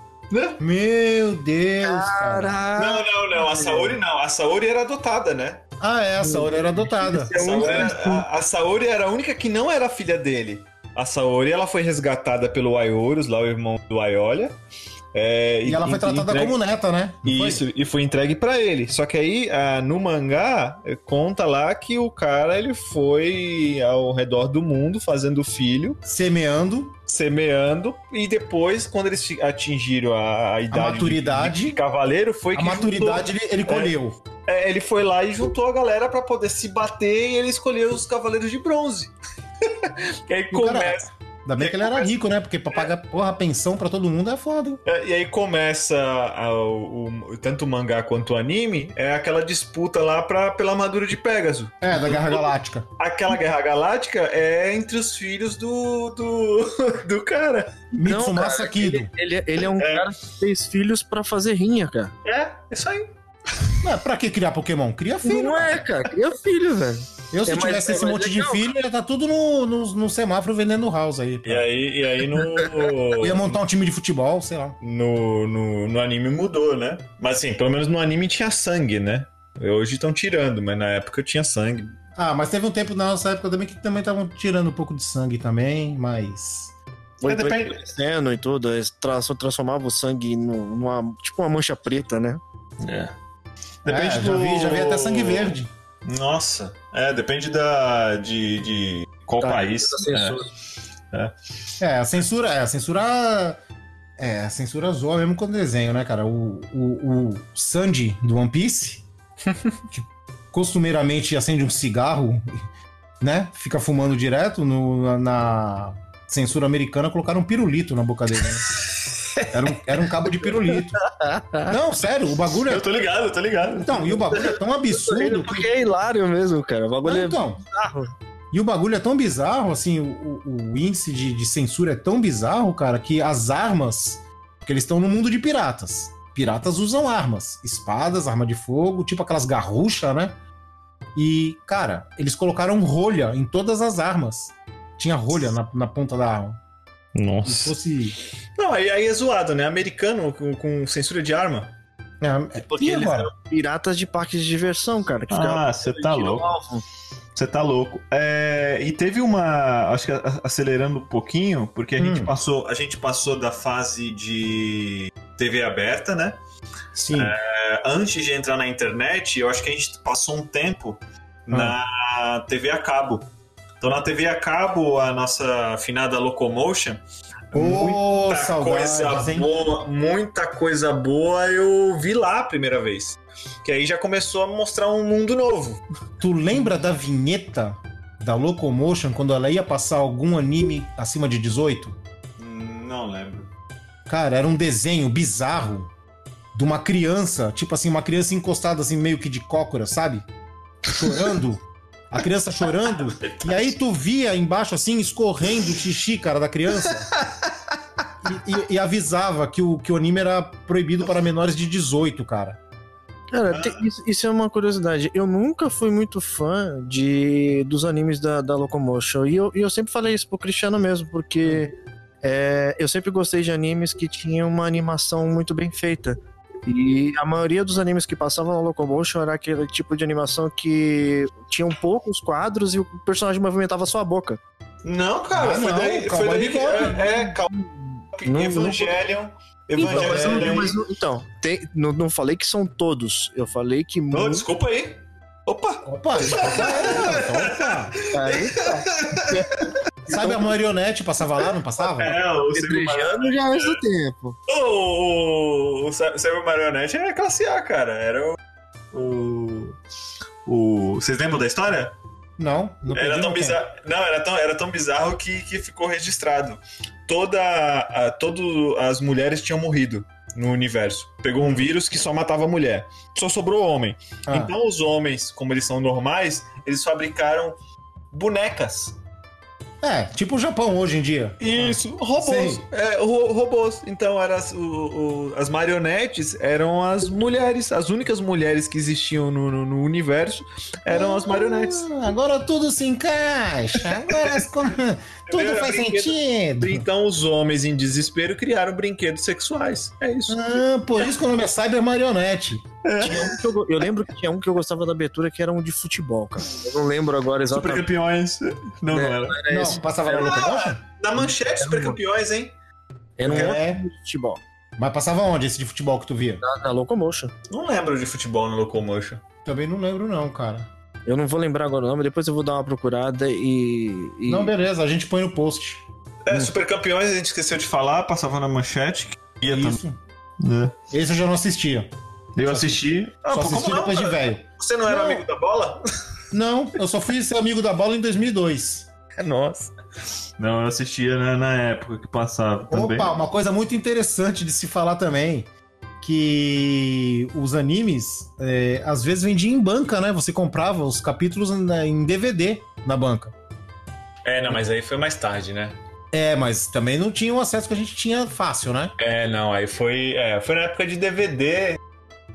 Meu Deus, cara. Caraca. Não, não, não. A Saori não. A Saori era adotada, né? Ah, é, a Saori era adotada. A Saori, era, a, a Saori era a única que não era filha dele. A Saori, ela foi resgatada pelo Aiorus, lá o irmão do Aiolia. É, E ela foi tratada entregue- como neta, né? Não foi? Isso, e foi entregue pra ele. Só que aí, ah, no mangá, conta lá que o cara ele foi ao redor do mundo fazendo filho, Semeando. Semeando, e depois, quando eles atingiram a, a idade de- maturidade. de, cavaleiro, foi A que maturidade ele, ele colheu. juntou- é, ele foi lá e juntou a galera pra poder se bater e ele escolheu os cavaleiros de bronze. que aí E cara- começa. Ainda bem que ele era rico, né? Porque pra pagar porra, pensão pra todo mundo é foda, hein? É, E aí começa a- o, o- tanto o mangá quanto o anime, é aquela disputa lá pra, pela armadura de Pégaso. É, da Guerra Galáctica. Aquela guerra galáctica é entre os filhos do, do, do cara. Mitsumasa cara, Kido. Ele, ele é um cara que fez filhos pra fazer rinha, cara. É, isso aí. Ué, pra que criar Pokémon? Cria filho. Não é, cara. Cria filho, velho. Eu, se É mais- tivesse é esse monte legal, de filho, ia tá tudo no, no, no semáforo vendendo house aí. E aí, e aí no, Eu ia montar um time de futebol, sei lá. no, no, no anime mudou, né? Mas assim, pelo menos no anime tinha sangue, né? Hoje estão tirando, mas na época tinha sangue. Ah, mas teve um tempo na nossa época também que também estavam tirando um pouco de sangue também, mas. Foi Mas depende- crescendo e tudo. Eles tra- transformavam o sangue num- numa. Tipo uma mancha preta, né? É. é, já, vi, já vi até sangue verde. Nossa. É, depende da. de. de qual Tá, país. da censura. É, a censura. É, a censura. É, a censura zoa mesmo com o desenho, né, cara? O, o, o Sandy do One Piece, que costumeiramente acende um cigarro, né? Fica fumando direto no, na, na censura americana, colocaram um pirulito na boca dele. Né? Era, um, era um cabo de pirulito. Não, sério, o bagulho é. Eu tô ligado, eu tô ligado. Então, e o bagulho é tão absurdo que. Porque é hilário mesmo, cara. O bagulho é Então, bizarro. E o bagulho é tão bizarro, assim, o, o- índice de, de censura é tão bizarro, cara, que as armas. Porque eles estão no mundo de piratas. Piratas usam armas. Espadas, arma de fogo, tipo aquelas garruchas, né? E, cara, eles colocaram rolha em todas as armas. Tinha rolha na, na ponta da arma. Se Nossa. fosse. Não, aí, aí é zoado, né? Americano com, com censura de arma. É, Porque e eles agora? eram piratas de parques de diversão, cara. Ah, você tá louco. Você tá louco. É, e teve uma. Acho que acelerando um pouquinho, porque a, Hum. gente passou, a gente passou da fase de TV aberta, né? Sim. É, antes de entrar na internet, eu acho que a gente passou um tempo na TV a cabo. Então na TV a cabo, a nossa afinada Locomotion. Ô, muita saudades, coisa hein? boa, muita coisa boa eu vi lá a primeira vez. Que aí já começou a mostrar um mundo novo. Tu lembra da vinheta da Locomotion quando ela ia passar algum anime acima de 18? Não lembro. Cara, era um desenho bizarro de uma criança, tipo assim, uma criança encostada assim, meio que de cócora, sabe? Chorando. A criança chorando. E aí tu via embaixo assim, escorrendo o xixi, cara, da criança. E, e- avisava que o, que o anime era proibido para menores de 18, cara. Cara, tem- isso, isso é uma curiosidade. Eu nunca fui muito fã de, dos animes da, da Locomotion. E eu, e eu sempre falei isso pro Cristiano mesmo, porque é, eu sempre gostei de animes que tinham uma animação muito bem feita. E a maioria dos animes que passavam na Locomotion era aquele tipo de animação que tinham poucos quadros e o personagem movimentava só a boca. Não, cara, Ah, foi não, daí. Foi daí que, é, é Cowboy Não- Evangelion. Então, mas, Evangelion. mas não- então tem- não, não falei que são todos. Eu falei que Ô, muitos. desculpa aí. Opa! Opa, opa. Aí, Sabe a marionete passava lá, não passava? É, o Pedrejando já antes do tempo. O, o, o Cyber Marionette é classe A, cara. Era o. O. o- Vocês lembram da história? Não, não Era tão bizarro. Não, era tão, era tão bizarro que, que ficou registrado. Toda. A, todo, as mulheres tinham morrido no universo. Pegou um vírus que só matava mulher. Só sobrou homem. Ah, Então os homens, como eles são normais, eles fabricaram bonecas. É, tipo o Japão hoje em dia. Isso, robôs. É, ro- robôs. Então eram as, o- o- as marionetes eram as mulheres, as únicas mulheres que existiam no, no- no universo eram as marionetes. Ah, agora tudo se encaixa. Agora as tudo Era faz brinquedo. sentido. Então os homens em desespero criaram brinquedos sexuais. É isso. Ah, por isso que o nome é Cyber Marionete. Tinha um que eu, eu lembro que tinha um que eu gostava da abertura que era um de futebol, cara. Eu não lembro agora Super exatamente. campeões. Não, não É, era. Era Não, esse. passava na Locomotion? Na manchete, super campeões, hein? Era um É. outro de futebol. Mas passava onde esse de futebol que tu via? Na, na Locomotion. Não lembro de futebol no Locomotion. Também não lembro não, cara. Eu não vou lembrar agora o nome, depois eu vou dar uma procurada e. e- Não, beleza, a gente põe no post. É, super campeões, a gente esqueceu de falar, passava na manchete. que Ia Isso. também. Esse eu já não assistia. Eu assisti. Ah, Só pô, assisti como não, depois de velho. Você não era Não. amigo da bola? Não, eu só fui ser amigo da bola em 2002. É nossa. Não, eu assistia na, na época que passava também. Opa, uma coisa muito interessante de se falar também. Que os animes é, às vezes vendiam em banca, né? Você comprava os capítulos na- em DVD na banca. É, não, mas aí foi mais tarde, né? É, mas também não tinha o acesso que a gente tinha fácil, né? É, não, aí foi. É, foi na época de DVD.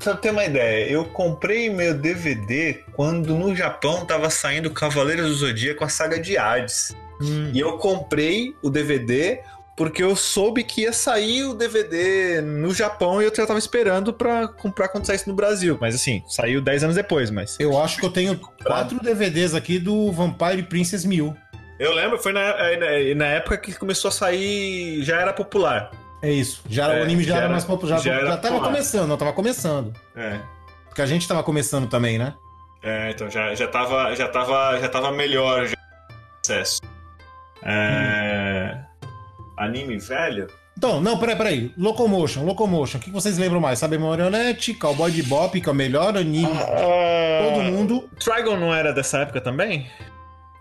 Pra ter uma ideia, eu comprei meu DVD quando no Japão tava saindo Cavaleiros do Zodíaco, a saga de Hades. E eu comprei o DVD porque eu soube que ia sair o DVD no Japão e eu já tava esperando pra comprar quando saísse no Brasil. Mas assim, saiu 10 anos depois, mas. Eu acho que eu tenho quatro DVDs aqui do Vampire Princess Mil. Eu lembro, foi na, na, na época que começou a sair, já era popular. É isso. Já, É, o anime já, já era era- mais popular. Já, já era já tava popular. começando, não, tava começando. É. Porque a gente tava começando também, né? É, então já, já, tava, já, tava, já tava melhor já, acesso. É... Anime velho? Então, não, peraí, peraí. Locomotion, Locomotion. O que vocês lembram mais? Sabe Marionette, Cowboy Bebop, que é o melhor anime de todo mundo. Trigon não era dessa época também?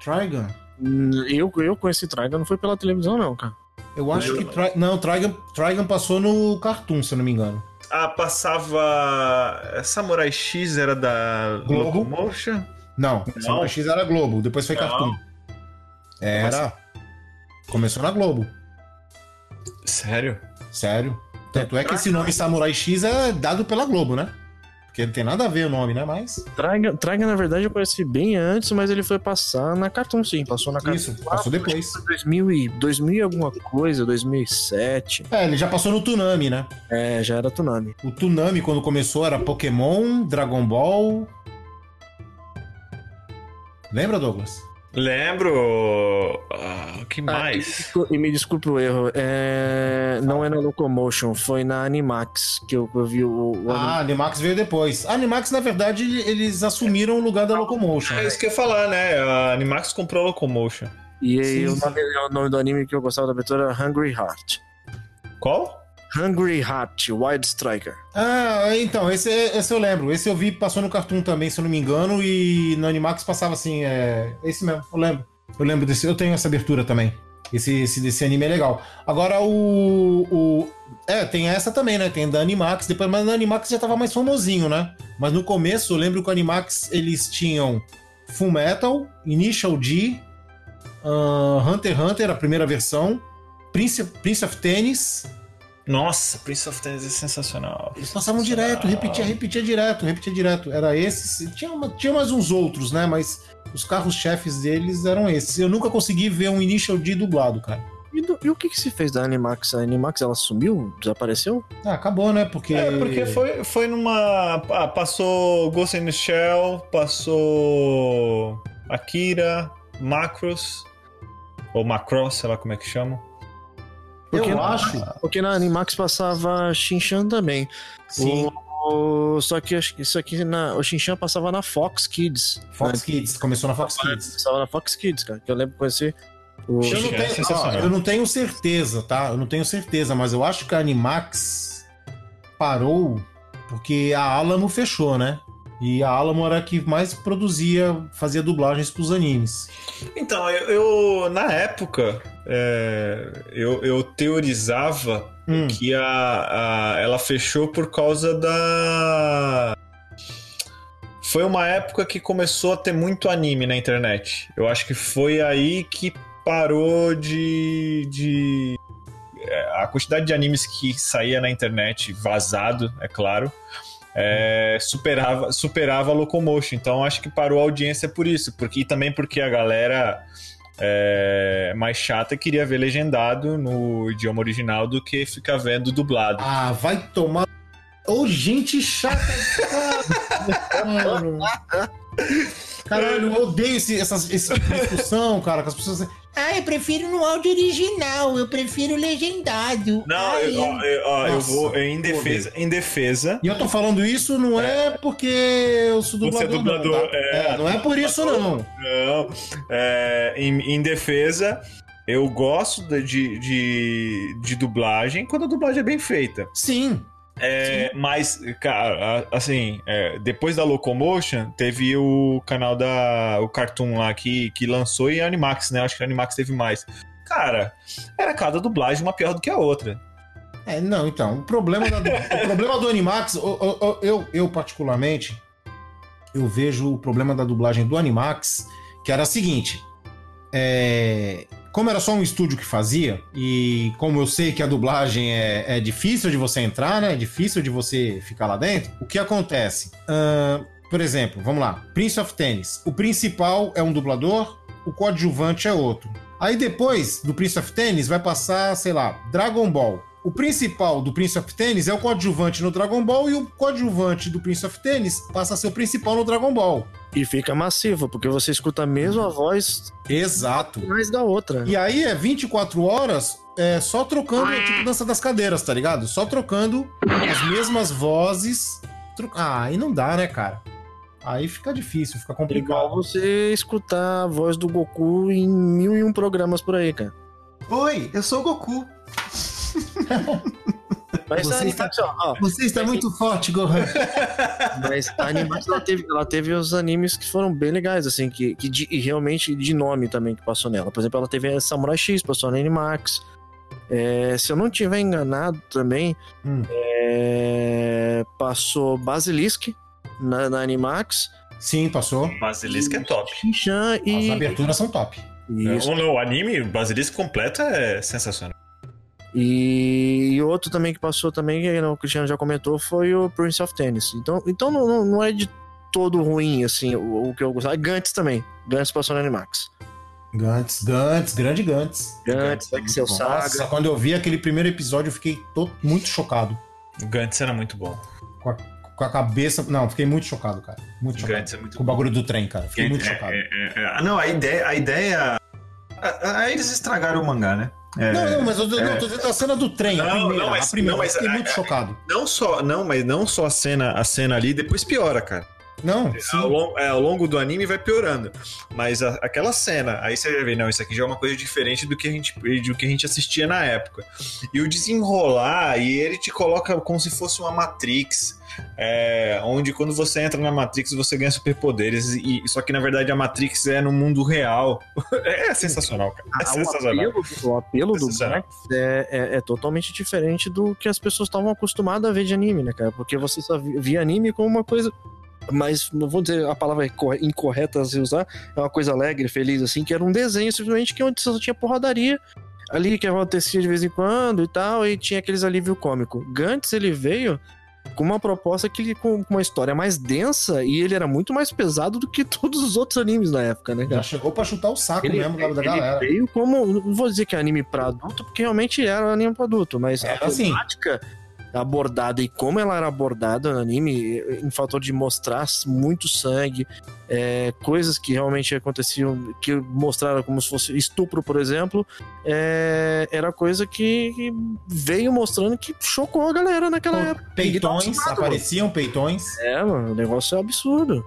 Trigun? Hum, Eu, eu conheci Trigon, não foi pela televisão, não, cara. Eu acho Eu- que... Tri... Não, Trigun, Trigun passou no Cartoon, se eu não me engano. Ah, passava. Samurai X era da Globo. Locomotion? Não, Não? Samurai X era Globo, depois foi Não. Cartoon. Era. Começou na Globo. Sério? Sério. Tanto é que esse nome Samurai X é dado pela Globo, né? Porque não tem nada a ver o nome, né? Mas. Trigon, Trigon, na verdade, eu conheci bem antes, mas ele foi passar na Cartoon, sim. Passou na Cartoon. Isso, passou depois. 2000 e, 2000 e alguma coisa, 2007. É, ele já passou no Toonami, né? É, já era Tsunami. O Toonami, quando começou, era Pokémon, Dragon Ball. Lembra, Douglas? Lembro. Ah, O que Ah, mais? E me desculpe o erro, é... não é na Locomotion, foi na Animax que eu, eu vi o, o Ah, a Animax veio depois. A Animax, na verdade, eles assumiram o lugar da Locomotion. É isso que eu ia falar, né? A Animax comprou a Locomotion. E aí Sim, o, nome, o nome do anime que eu gostava da abertura era Hungry Heart. Qual? Hungry Heart, Wild Striker. Ah, então, esse, esse eu lembro. Esse eu vi, passou no Cartoon também, se eu não me engano, e no Animax passava assim, é... Esse mesmo, eu lembro. Eu lembro desse, eu tenho essa abertura também. Esse, esse desse anime é legal. Agora o, o. É, tem essa também, né? Tem da Animax, depois, mas na Animax já tava mais famosinho, né? Mas no começo eu lembro que o Animax eles tinham Full Metal, Initial D, ah, Hunter x Hunter, a primeira versão, Prince, Prince of Tennis. Nossa, Prince of Tennis é sensacional. Eles passavam direto, repetia, repetia direto, repetia direto. Era esses. Tinha, uma- tinha mais uns outros, né? Mas os carros-chefes deles eram esses. Eu nunca consegui ver um Initial D dublado, cara. E, do- e o que que se fez da Animax? A Animax, ela sumiu? Desapareceu? Ah, acabou, né? Porque. É, porque foi, foi numa. Ah, passou Ghost in the Shell, passou Akira, Macros, ou Macross, sei lá como é que chama. Eu Porque- acho. Porque na Animax passava Shinchan também. Sim. O- só que que isso aqui, na, o Shinchan passava na Fox Kids. Fox né? Kids. Começou na Fox Kids. Passava na Fox Kids, cara. Que eu lembro de conhecer. O... Eu não, É tenho, ó, eu não tenho certeza, tá? Eu não tenho certeza, mas eu acho que a Animax parou porque a Alamo fechou, né? E a Alamo era a que mais produzia, fazia dublagens pros animes. Então, eu, eu, na época, é, eu, eu teorizava Hum. que a, a- ela fechou por causa da. Foi uma época que começou a ter muito anime na internet. Eu acho que foi aí que parou de. de é, a quantidade de animes que saía na internet, vazado, é claro, é, superava, superava a Locomotion. Então acho que parou a audiência por isso. Porque, e também porque a galera é, mais chata queria ver legendado no idioma original do que ficar vendo dublado. Ah, vai tomar. Ô, gente chata. Caralho. Caralho, eu odeio esse, tipo de discussão, cara, que as pessoas. Ah, eu prefiro no áudio original, eu prefiro legendado. Não, Ai, eu, ó, eu, ó, eu Nossa, vou em defesa, em defesa. E eu tô falando isso não é, porque eu sou Você é dublador. dublador, não, tá? é. É, não é por isso, não. Não, é, em, em defesa, eu gosto de, de, de, de dublagem quando a dublagem é bem feita. Sim. É, mas, cara, assim, é, depois da Locomotion, teve o canal da. o Cartoon lá que, que lançou e a Animax, né? Acho que a Animax teve mais. Cara, era cada dublagem uma pior do que a outra. É, não, então, o problema, da, o problema do Animax, o- eu, eu particularmente, eu vejo o problema da dublagem do Animax, que era o seguinte, é, como era só um estúdio que fazia, e como eu sei que a dublagem é, é difícil de você entrar, né, é difícil de você ficar lá dentro, o que acontece? Ahn, por exemplo, vamos lá, Prince of Tennis, o principal é um dublador, o coadjuvante é outro. Aí depois do Prince of Tennis vai passar, sei lá, Dragon Ball. O principal do Prince of Tennis é o coadjuvante no Dragon Ball e o coadjuvante do Prince of Tennis passa a ser o principal no Dragon Ball. E fica massivo, porque você escuta a mesma voz Exato. mais da outra. E aí é 24 horas é, só trocando, é tipo dança das cadeiras, tá ligado? Só trocando as mesmas vozes. Tro... Ah, aí não dá, né, cara? Aí fica difícil, fica É igual complicado. você escutar a voz do Goku em mil e um programas por aí, cara. Oi, eu sou o Goku. Mas Você a está- ó, Você está muito forte, Gohan. mas a Animax ela teve, ela teve os animes que foram bem legais, assim, que, que de- e realmente de nome também que passou nela. Por exemplo, ela teve a Samurai X, passou na Animax. É, se eu não tiver enganado também, Hum. é, passou Basilisk na, na Animax. Sim, passou. Basilisco é top. As e. aberturas são top. Isso. O, o anime, o Basilisco completo é sensacional. E, e outro também que passou também, que o Cristiano já comentou, foi o Prince of Tennis. Então, então não, não, é de todo ruim, assim, o, o que eu gostava. Gantz também. Gantz passou na Animax. Gantz, Gantz, grande Gantz. Gantz, Excel Nossa, Saga. quando eu vi aquele primeiro episódio, eu fiquei todo, muito chocado. O Gantz era muito bom. Com a, com a cabeça. Não, fiquei muito chocado, cara. Muito chocado. Gantz é muito Com o bagulho do trem, cara. Fiquei muito É, chocado. é, é, é. Não, a ideia. A ideia... a- a- eles estragaram o mangá, né? É, Não, não, mas eu, é. não, tô dizendo a cena do trem, a Não, primeira. não, mas- a primeira, não, mas- fiquei muito é- é- chocado. Não só, não, mas não só a cena, a cena ali, depois piora, cara. Não, Ao sim. longo, é, ao longo do anime vai piorando. Mas a- aquela cena, aí você vai ver, não, isso aqui já é uma coisa diferente do que a gente, do que a gente assistia na época. E o desenrolar, e ele te coloca como se fosse uma Matrix. é, onde quando você entra na Matrix você ganha superpoderes. E, só que na verdade a Matrix é no mundo real. É sensacional, cara. É Ah, o sensacional. apelo, o apelo do Sensacional. Gantz é, é, é totalmente diferente do que as pessoas estavam acostumadas a ver de anime, né, cara? Porque você só vi- via anime como uma coisa. Mas não vou dizer a palavra incorre- incorreta a se usar, é uma coisa alegre, feliz, assim, que era um desenho simplesmente que onde só tinha porradaria ali que acontecia de vez em quando e tal, e tinha aqueles alívio cômico. Gantz, ele veio com uma proposta que ele, com uma história mais densa e ele era muito mais pesado do que todos os outros animes na época, né, cara? Já chegou pra chutar o saco Ele, mesmo da, da ele galera. veio como. Não vou dizer que é anime pra adulto, porque realmente era anime pra adulto, mas Era a assim. temática abordada e como ela era abordada no anime, em fator de mostrar muito sangue, é, coisas que realmente aconteciam, que mostraram como se fosse estupro, por exemplo, é, era coisa que, que veio mostrando que chocou a galera naquela época. Peitões, apareciam peitões. É, mano, o negócio é absurdo.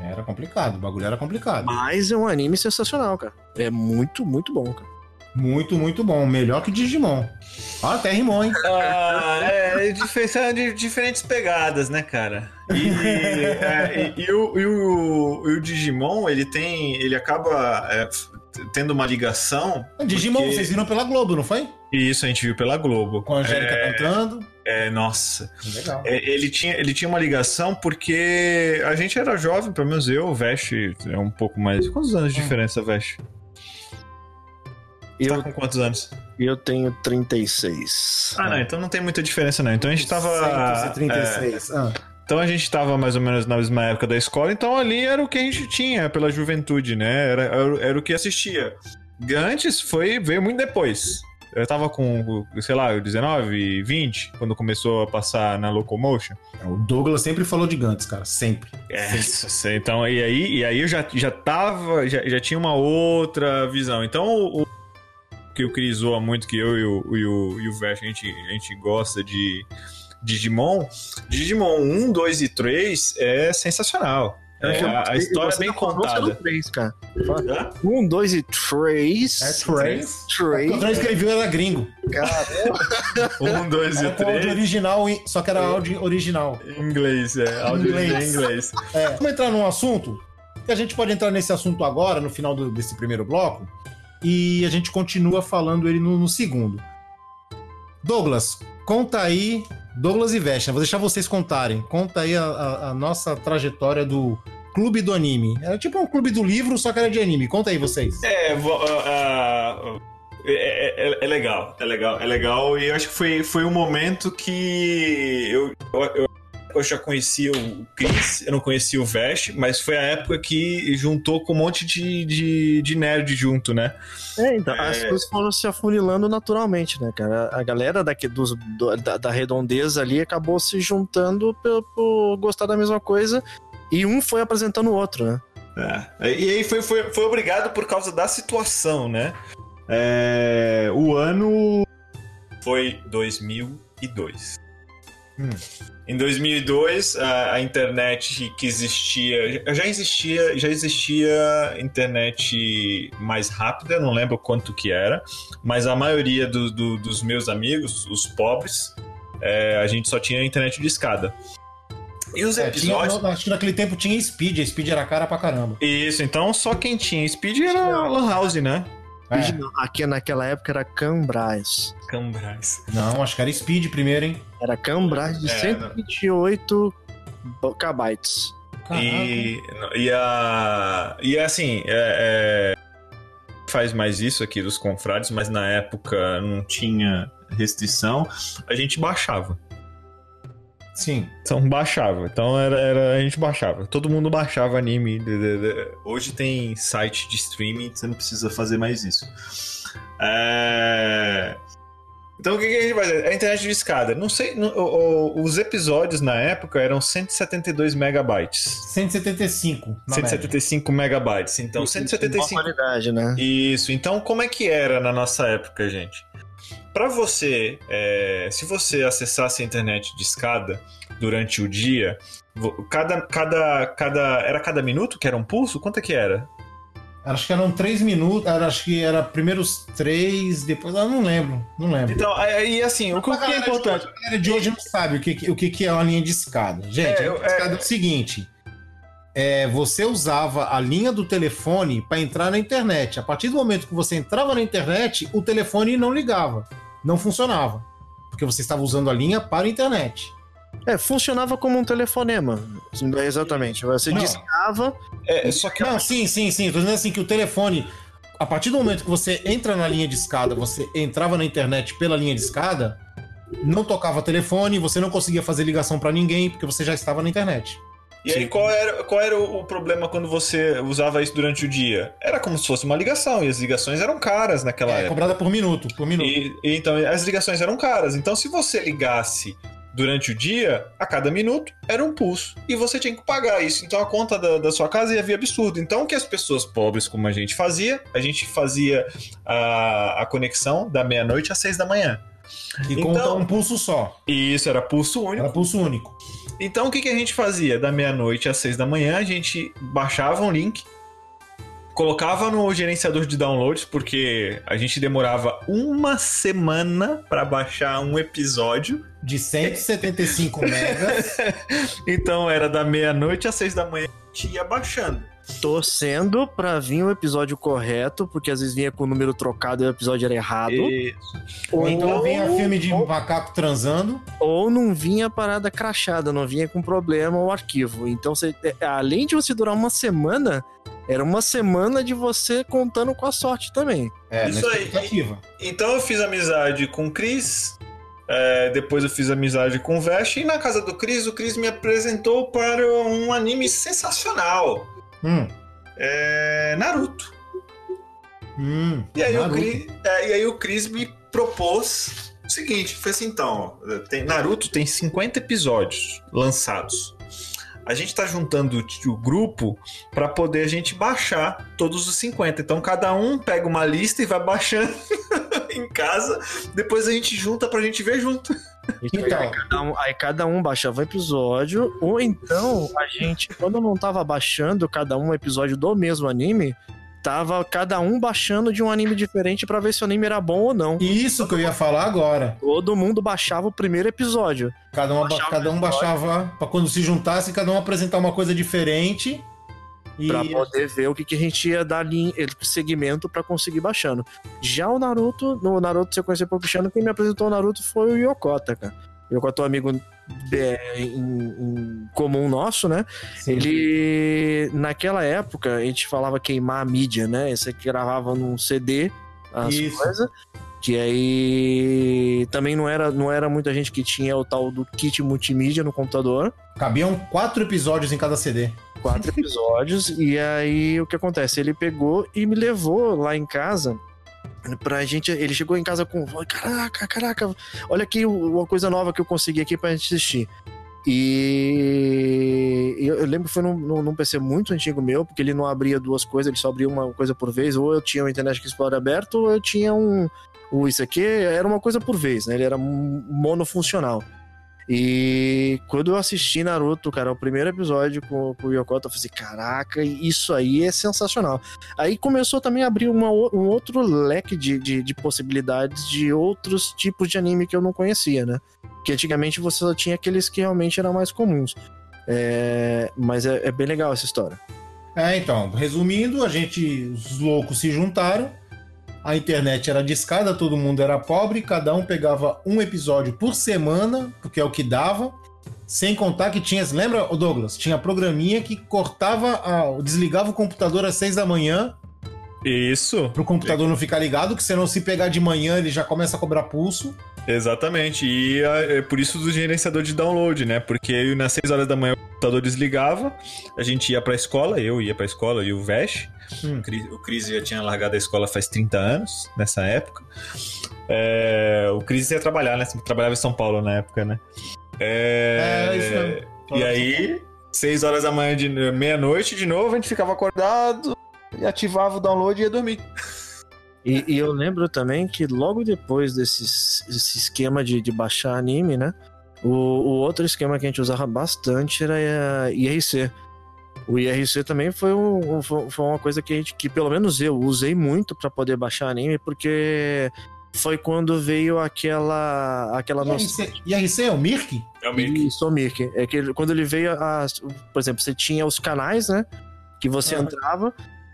Era complicado, o bagulho era complicado. Mas é um anime sensacional, cara. É muito, muito bom, cara. Muito, muito bom. Melhor que Digimon. Ó, até rimou, hein? Ah, é, é são de diferentes pegadas, né, cara? E, é, e- e o, e o- e o Digimon, ele tem. Ele acaba é, tendo uma ligação. Digimon, porque- vocês viram pela Globo, não foi? E isso a gente viu pela Globo. Com a Angélica É, cantando. é, nossa. Legal. É, Ele tinha, ele tinha uma ligação porque a gente era jovem, pelo menos eu, o Vest é um pouco mais. Quantos anos de diferença, Vest? Tá Eu, com quantos anos? eu tenho 36. Ah, não, então não tem muita diferença, não. Então a gente tava. 136. Ah. Então a gente tava mais ou menos na mesma época da escola, então ali era o que a gente tinha pela juventude, né? Era, era, era o que assistia. Antes foi, veio muito depois. Eu tava com, sei lá, 19, 20, quando começou a passar na Locomotion. O Douglas sempre falou de Gantz, cara. Sempre. É, sei, então, e aí, e aí eu já, já tava, já, já tinha uma outra visão. Então, o que o Cris zoa muito, que eu e o, e o, e o Vesh, a gente, a gente gosta de Digimon, Digimon 1, 2 e 3 é sensacional. É, que eu- a, a história é bem contada. do três, cara. Hã? Um, dois e três. É Trace. Três. O Trace escreveu era gringo. Um, dois e Era com áudio três. original, só que era áudio original. Em inglês, é. Áudio Inglês. em inglês. É, vamos entrar num assunto que a gente pode entrar nesse assunto agora, no final do- desse primeiro bloco, e a gente continua falando ele no, no segundo. Douglas, conta aí, Douglas e Vesna, vou deixar vocês contarem. Conta aí a, a- a nossa trajetória do Clube do Anime. Era tipo um clube do livro, só que era de anime. Conta aí vocês. É, ah, ah, é, é- é legal, é legal, é legal. E eu acho que foi, foi um momento que eu, eu, eu, eu já conhecia o Chris, eu não conhecia o Vesh, mas foi a época que juntou com um monte de, de, de nerd junto, né? É, então, É. as coisas foram se afunilando naturalmente, né, cara? A galera daqui dos, do- da, da redondeza ali acabou se juntando por, por gostar da mesma coisa e um foi apresentando o outro, né? É. E aí foi, foi, foi obrigado por causa da situação, né? É, o ano foi 2002. Hum. Em 2002, a, a internet que existia já existia já existia internet mais rápida, não lembro quanto que era, mas a maioria do- do- dos meus amigos, os pobres, é, a gente só tinha internet de escada. E os É, tinha- episódios acho que naquele tempo tinha Speed, a Speed era cara pra caramba. isso, então só quem tinha Speed era a Lan House, né? É. Aqui naquela época era Cambrais. Cambrais. Não, acho que era Speed primeiro, hein? Era Cambrais de É, 128 kbytes. Caraca. E, e a. E assim, é, é, faz mais isso aqui dos confrades, mas na época não tinha restrição, a gente baixava. Sim. Então baixava. Então era, era- a gente baixava. Todo mundo baixava anime. Hoje tem site de streaming, você não precisa fazer mais isso. É, Então o que, que a gente vai fazer? A internet de escada. Não sei. no- o- o- os episódios na época eram 172 megabytes. 175. na média. 175 megabytes. Então, Boa 175 qualidade, né? isso. Então, como é que era na nossa época, gente? Para você, é, se você acessasse a internet de escada durante o dia, cada, cada, cada, era cada minuto que era um pulso? Quanto é que era? Acho que eram três minutos. Acho que era primeiros três, depois. Eu não lembro. Não lembro. Então, aí assim, o que, é importante? A galera de hoje não sabe o que, o que, é uma linha de escada. Gente, É, a linha de escada é, o seguinte: é, você usava a linha do telefone para entrar na internet. A partir do momento que você entrava na internet, o telefone não ligava, não funcionava, porque você estava usando a linha para a internet. É, funcionava como um telefonema. Exatamente. Você Não. discava, É, só que Não, sim, sim, sim. Tô dizendo assim que o telefone, a partir do momento que você entra na linha de escada, você entrava na internet pela linha de escada, não tocava telefone, você não conseguia fazer ligação para ninguém, porque você já estava na internet. E aí, qual era, qual era o o problema quando você usava isso durante o dia? Era como se fosse uma ligação, e as ligações eram caras naquela É, época. cobrada por minuto, por minuto. E, e então, as ligações eram caras. Então, se você ligasse durante o dia, a cada minuto era um pulso. E você tinha que pagar isso. Então, a conta da, da sua casa ia vir absurdo. Então, o que as pessoas pobres, como a gente fazia, a gente fazia a, a conexão da meia-noite às seis da manhã. E então- conta um pulso só. E isso era pulso único. Era pulso único. Então, o que, que a gente fazia? Da meia-noite às seis da manhã, a gente baixava um link colocava no gerenciador de downloads, porque a gente demorava uma semana pra baixar um episódio. De 175 megas. Então era da meia-noite às seis da manhã a gente ia baixando. Torcendo pra vir o episódio correto, porque às vezes vinha com o número trocado e o episódio era errado. Ou então vinha filme de macaco transando. Ou não vinha parada crachada, não vinha com problema o arquivo. Então, você, é, além de você durar uma semana, era uma semana de você contando com a sorte também. É, Isso aí. Então eu fiz amizade com o Cris. é, depois eu fiz amizade com o Vest. E na casa do Cris, o Cris me apresentou para um anime sensacional. Hum. É, Naruto. Hum. E aí, o Naruto. Cris, é, e aí o Chris me propôs o seguinte, foi assim então, ó, tem, Naruto tem 50 episódios lançados. A gente tá juntando o, o grupo pra poder a gente baixar todos os 50. Então cada um pega uma lista e vai baixando em casa, depois a gente junta pra gente ver junto. Então. Aí, cada um, aí cada um baixava um episódio, ou então a gente, quando não tava baixando cada um episódio do mesmo anime, tava cada um baixando de um anime diferente pra ver se o anime era bom ou não. Isso que eu ia falar agora. Todo mundo baixava o primeiro episódio. Cada, uma, Baixava cada um baixava pra quando se juntasse, cada um apresentar uma coisa diferente. E Pra poder ver o que, que a gente ia dar linha, segmento pra conseguir baixando. Já o Naruto, no Naruto você conheceu pouco Cristiano, quem me apresentou o Naruto foi o Yokota, cara. Yokota um amigo é, em, em comum nosso, né? Ele, naquela época, a gente falava queimar a mídia, né? Você gravava num CD as Isso. coisas. Que aí também não era, não era muita gente que tinha o tal do kit multimídia no computador cabiam quatro episódios em cada CD. quatro episódios. e aí o que acontece? Ele pegou e me levou lá em casa. Pra gente, ele chegou em casa com. Caraca, caraca, olha aqui uma coisa nova que eu consegui aqui pra gente assistir. E eu, eu lembro que foi num, num- PC muito antigo meu, porque ele não abria duas coisas, ele só abria uma coisa por vez. Ou eu tinha o Internet Explorer aberto, ou eu tinha um. O isso aqui era uma coisa por vez, né? Ele era monofuncional. E quando eu assisti Naruto, cara, o primeiro episódio com, com o Yokota, eu falei assim, caraca, isso aí é sensacional. Aí começou também a abrir uma um outro leque de, de, de possibilidades de outros tipos de anime que eu não conhecia, né? Que antigamente você só tinha aqueles que realmente eram mais comuns. É, mas é, é bem legal essa história. É, então, resumindo, a gente, os loucos se juntaram, a internet era discada, todo mundo era pobre, cada um pegava um episódio por semana, porque é o que dava, sem contar que tinha, lembra, Douglas, tinha programinha que cortava, a, desligava o computador às seis da manhã, Isso. pro computador não ficar ligado, que senão se pegar de manhã ele já começa a cobrar pulso. Exatamente. E a- é por isso do gerenciador de download, né? Porque nas 6 horas da manhã o computador desligava, a gente ia pra escola, eu ia pra escola e o Vesh. Hum. O Cris- já tinha largado a escola faz 30 anos, nessa época. É, o Cris ia trabalhar, né? Trabalhava em São Paulo na época, né? É, É, isso mesmo. E aí, 6 horas da manhã, de meia-noite, de novo, a gente ficava acordado e ativava o download e ia dormir. E, e eu lembro também que logo depois desse, desse esquema de, de baixar anime, né? O, o outro esquema que a gente usava bastante era a IRC. O IRC também foi, um, foi uma coisa que, a gente, que pelo menos eu usei muito para poder baixar anime, porque foi quando veio aquela aquela noção IRC, IRC é o Mirk? É o Isso, o Mirk. É que quando ele veio, as, por exemplo, você tinha os canais, né? Que você entrava,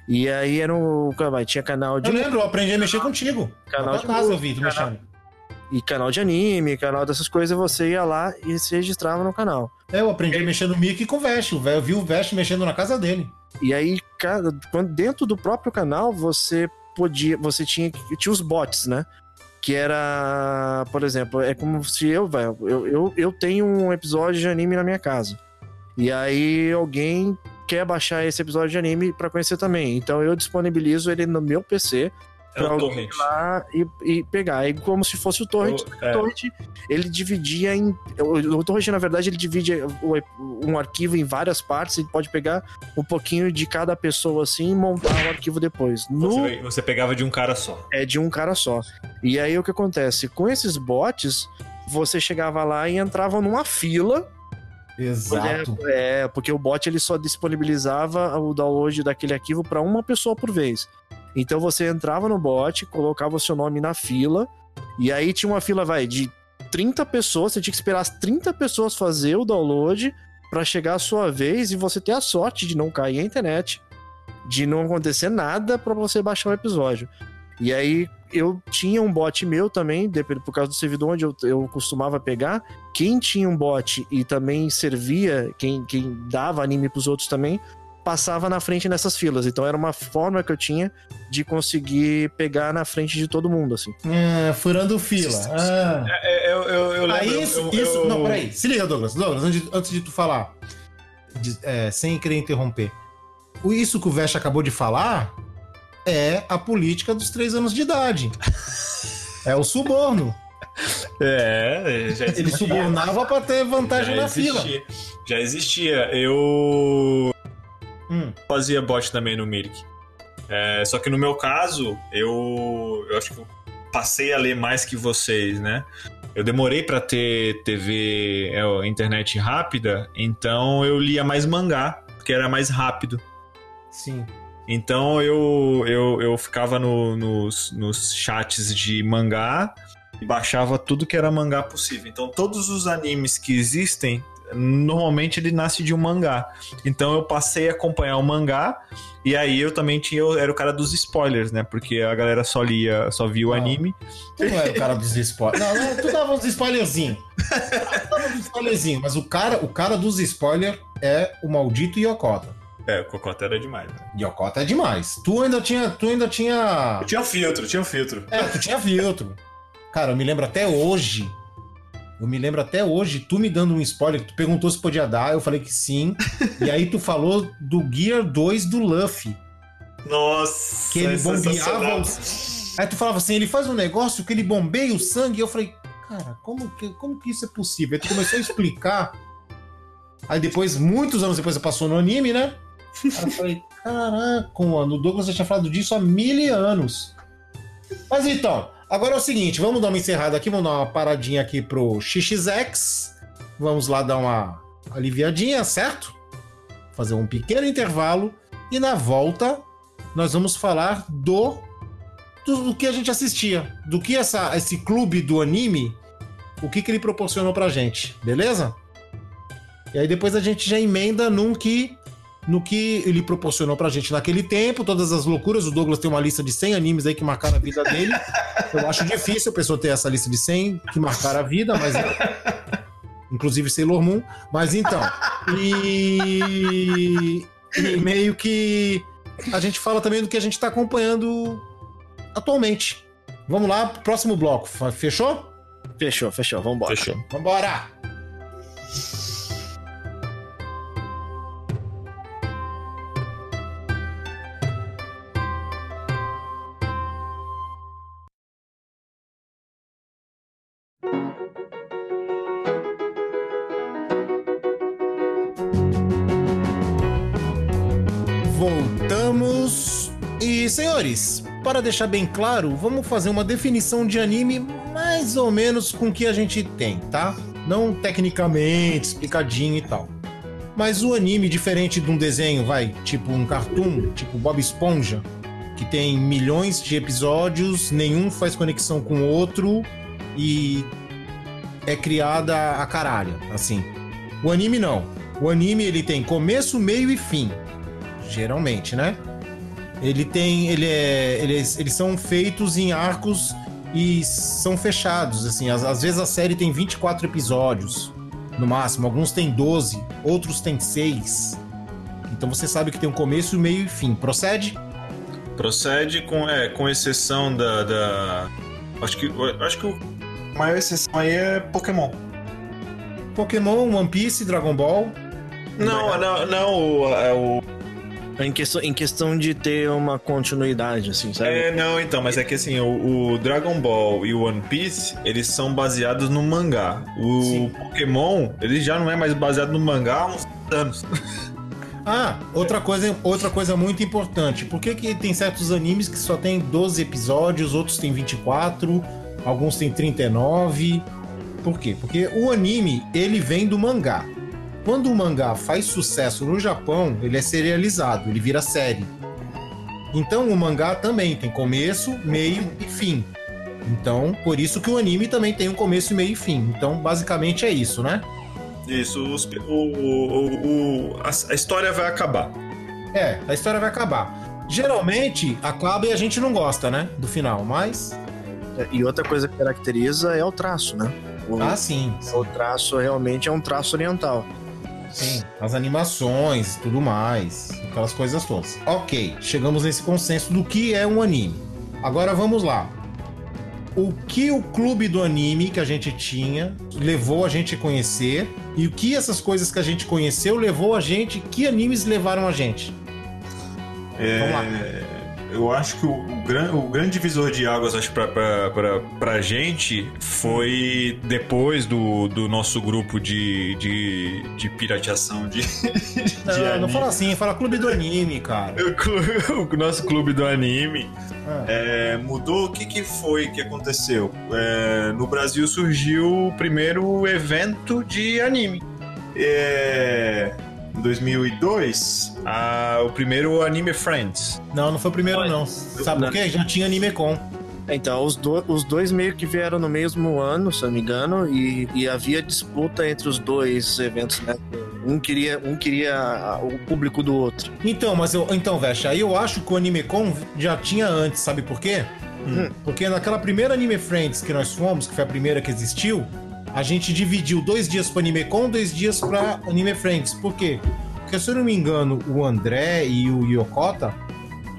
e aí era um. Tinha canal de Eu lembro, eu aprendi a mexer contigo. Canal Na de tua casa eu vi tu canal- mexendo. e canal de anime, canal dessas coisas, você ia lá e se registrava no canal. É, eu aprendi a mexer no Mirk com o Vest. Eu vi o Vest mexendo na casa dele. E aí, dentro do próprio canal, você podia. Você tinha. Tinha os bots, né? Que era, por exemplo, é como se eu, velho, eu, eu, eu tenho um episódio de anime na minha casa. E aí alguém quer baixar esse episódio de anime pra conhecer também. Então eu disponibilizo ele no meu PC alguém torrent. ir lá e, e pegar. É como se fosse o torrent. O- é. Torrent, ele dividia em. O, o torrent, na verdade, ele divide um arquivo em várias partes. Ele pode pegar um pouquinho de cada pessoa assim e montar o arquivo depois. No, Você, você pegava de um cara só. é de um cara só. E aí o que acontece? Com esses bots, você chegava lá e entrava numa fila Exato. É, é, porque o bot ele só disponibilizava o download daquele arquivo para uma pessoa por vez. Então você entrava no bot, colocava o seu nome na fila, e aí tinha uma fila, vai, de 30 pessoas, você tinha que esperar as 30 pessoas fazer o download para chegar a sua vez e você ter a sorte de não cair a internet, de não acontecer nada para você baixar o episódio. E aí eu tinha um bot meu também, por causa do servidor onde eu, eu costumava pegar. Quem tinha um bot e também servia, quem, quem dava anime pros outros também, passava na frente nessas filas. Então era uma forma que eu tinha de conseguir pegar na frente de todo mundo, assim. É, furando fila. Ah. É, eu, eu, eu Aí lembro. isso, eu- isso- eu- Não, peraí. Se liga, Douglas. Douglas, antes de, antes de tu falar, de- é, sem querer interromper. O, isso que o Vesh acabou de falar é a política dos três anos de idade. É o suborno. É, já Ele subornava pra ter vantagem já na fila. existia. Já existia. Eu Hum. fazia bot também no Mirk. É, só que no meu caso, eu, eu acho que eu passei a ler mais que vocês, né? Eu demorei pra ter TV, é, internet rápida, então eu lia mais mangá, porque era mais rápido. Sim. Então eu, eu, eu ficava no- nos, nos chats de mangá e baixava tudo que era mangá possível. Então todos os animes que existem, normalmente ele nasce de um mangá. Então eu passei a acompanhar o mangá e aí eu também tinha, eu era o cara dos spoilers, né? Porque a galera só lia, só via o anime. Tu não era o cara dos spoilers. Não, não, tu dava uns spoilerzinhos. Tu dava uns spoilerzinhos, mas o cara, o cara dos spoilers é o maldito Yokota. É, o Cocota era demais, né? Yokota é demais. Tu ainda tinha. Tu ainda tinha. Tinha um filtro, tinha filtro. É, tu tinha filtro. Cara, eu me lembro até hoje. Eu me lembro até hoje, tu me dando um spoiler, tu perguntou se podia dar, eu falei que sim. e aí tu falou do Gear 2 do Luffy. Nossa, Que ele é bombeava. Aí tu falava assim, ele faz um negócio que ele bombeia o sangue. E eu falei, cara, como que, como que isso é possível? Aí tu começou a explicar. Aí depois, muitos anos depois, passou no anime, né? Eu falei, caraca, mano, o Douglas já tinha falado disso há mil anos. Mas então, agora é o seguinte, vamos dar uma encerrada aqui, vamos dar uma paradinha aqui pro XXX. Vamos lá dar uma aliviadinha, certo? Fazer um pequeno intervalo. E na volta, nós vamos falar do, do, do que a gente assistia. Do que essa, esse clube do anime, o que, que ele proporcionou pra gente, beleza? E aí depois a gente já emenda num que, no que ele proporcionou pra gente naquele tempo, todas as loucuras. O Douglas tem uma lista de 100 animes aí que marcaram a vida dele. Eu acho difícil a pessoa ter essa lista de 100 que marcaram a vida, mas... Inclusive Sailor Moon. Mas então... E... e meio que a gente fala também do que a gente tá acompanhando atualmente. Vamos lá, próximo bloco. Fechou? Fechou, fechou, vambora. Fechou. Vambora! Voltamos. E, senhores, para deixar bem claro, vamos fazer uma definição de anime mais ou menos com o que a gente tem, tá? Não tecnicamente, explicadinho e tal. Mas o anime, diferente de um desenho, vai, tipo um cartoon, tipo Bob Esponja, que tem milhões de episódios, nenhum faz conexão com o outro e é criada a caralho, assim. O anime não. O anime ele tem começo, meio e fim. Geralmente, né? Ele tem. Ele é, eles, eles são feitos em arcos e são fechados. Assim, às, às vezes a série tem 24 episódios, no máximo. Alguns tem 12, outros tem 6. Então você sabe que tem um começo, meio e fim. Procede? Procede com, é, com exceção da. da- Acho que. Acho que a maior exceção aí é Pokémon. Pokémon, One Piece, Dragon Ball. Não, não, não, o, é o. Em questão, em questão de ter uma continuidade, assim, sabe? É, não, então, mas é que assim, o, o Dragon Ball e o One Piece, eles são baseados no mangá. O Sim. Pokémon, ele já não é mais baseado no mangá há uns anos. Ah, outra coisa, outra coisa muito importante. Por que, que tem certos animes que só tem 12 episódios, outros tem 24, alguns tem 39? Por quê? Porque o anime, ele vem do mangá. Quando o mangá faz sucesso no Japão, ele é serializado, ele vira série. Então o mangá também tem começo, meio e fim. Então, por isso que o anime também tem um começo, meio e fim. Então, basicamente é isso, né? Isso, os- o, o- o- a, a história vai acabar. É, a história vai acabar. Geralmente acaba e a gente não gosta, né? Do final, mas. E outra coisa que caracteriza é o traço, né? O, Ah, sim. o traço realmente é um traço oriental. Sim, as animações e tudo mais, aquelas coisas todas. Ok, chegamos nesse consenso do que é um anime. Agora vamos lá. O que o clube do anime que a gente tinha levou a gente a conhecer e o que essas coisas que a gente conheceu levou a gente, que animes levaram a gente? É, Vamos lá. Eu acho que o, o gran- o grande divisor de águas, acho, pra, pra, pra, pra gente foi depois do, do nosso grupo de, de, de pirateação de, de Não, não anime. fala assim, fala clube do anime, cara. O, o nosso clube do anime Ah. é, mudou. O que, que foi que aconteceu? É, no Brasil surgiu o primeiro evento de anime. É, em 2002, a- o primeiro Anime Friends. Não, não foi o primeiro, não. Sabe por quê? Já tinha Anime Com. Então, os, do- os dois meio que vieram no mesmo ano, se eu não me engano, e, e havia disputa entre os dois eventos, né? Um queria, um queria o público do outro. Então, mas eu. Então, Vecha, aí eu acho que o AnimeCon já tinha antes, sabe por quê? Hum. Porque naquela primeira Anime Friends que nós fomos, que foi a primeira que existiu, a gente dividiu dois dias pro AnimeCon, dois dias pra Anime Friends. Por quê? Porque, se eu não me engano, o André e o Yokota,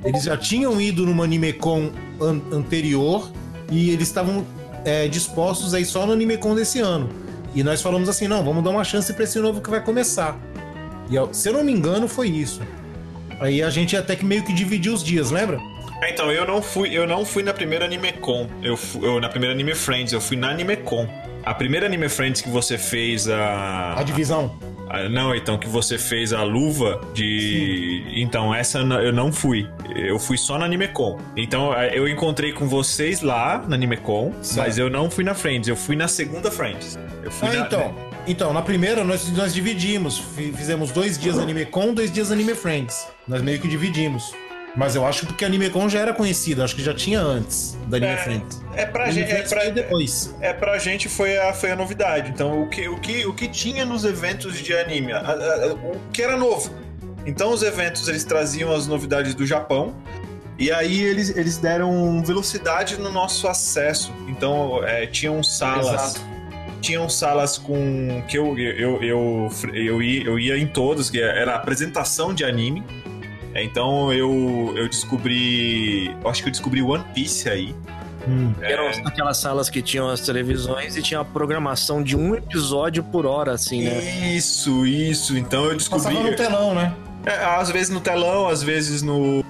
eles já tinham ido numa AnimeCon an anterior e eles estavam é, dispostos aí só no AnimeCon desse ano. E nós falamos assim, não, vamos dar uma chance pra esse novo que vai começar. E se eu não me engano, foi isso. Aí a gente até que meio que dividiu os dias, lembra? Ah, Então, eu não fui, eu não fui na primeira AnimeCon. Eu, fu- eu na primeira Anime Friends, eu fui na AnimeCon. A primeira Anime Friends que você fez a. A divisão. a- não, então, que você fez a luva de. Então, essa eu não fui. Eu fui só na AnimeCon. Então, eu encontrei com vocês lá na AnimeCon, mas eu não fui na Friends, eu fui na segunda Friends. Eu fui Ah, na- então. Então, na primeira nós, nós dividimos. Fi- Fizemos dois dias Anime Con, dois dias Anime Friends. Nós meio que dividimos. Mas eu acho que porque Anime Con já era conhecido, acho que já tinha antes da Anime É, Friends. É pra Anime gente. É pra, depois. é pra gente foi a, foi a novidade. Então, o que, o, que, o que tinha nos eventos de anime? A- a- a- o que era novo? Então, os eventos eles traziam as novidades do Japão. E aí eles, eles deram velocidade no nosso acesso. Então, é, tinham salas. Exato. Tinham salas com. que eu, eu, eu, eu, ia, eu ia em todas, que era apresentação de anime. É, Então eu, eu descobri. eu Acho que eu descobri One Piece aí. Hum. Eram aquelas salas que tinham as televisões e tinha a programação de um episódio por hora, assim, né? Isso, isso. Então eu descobri. Passava no telão, né? É, às vezes no telão, às vezes no.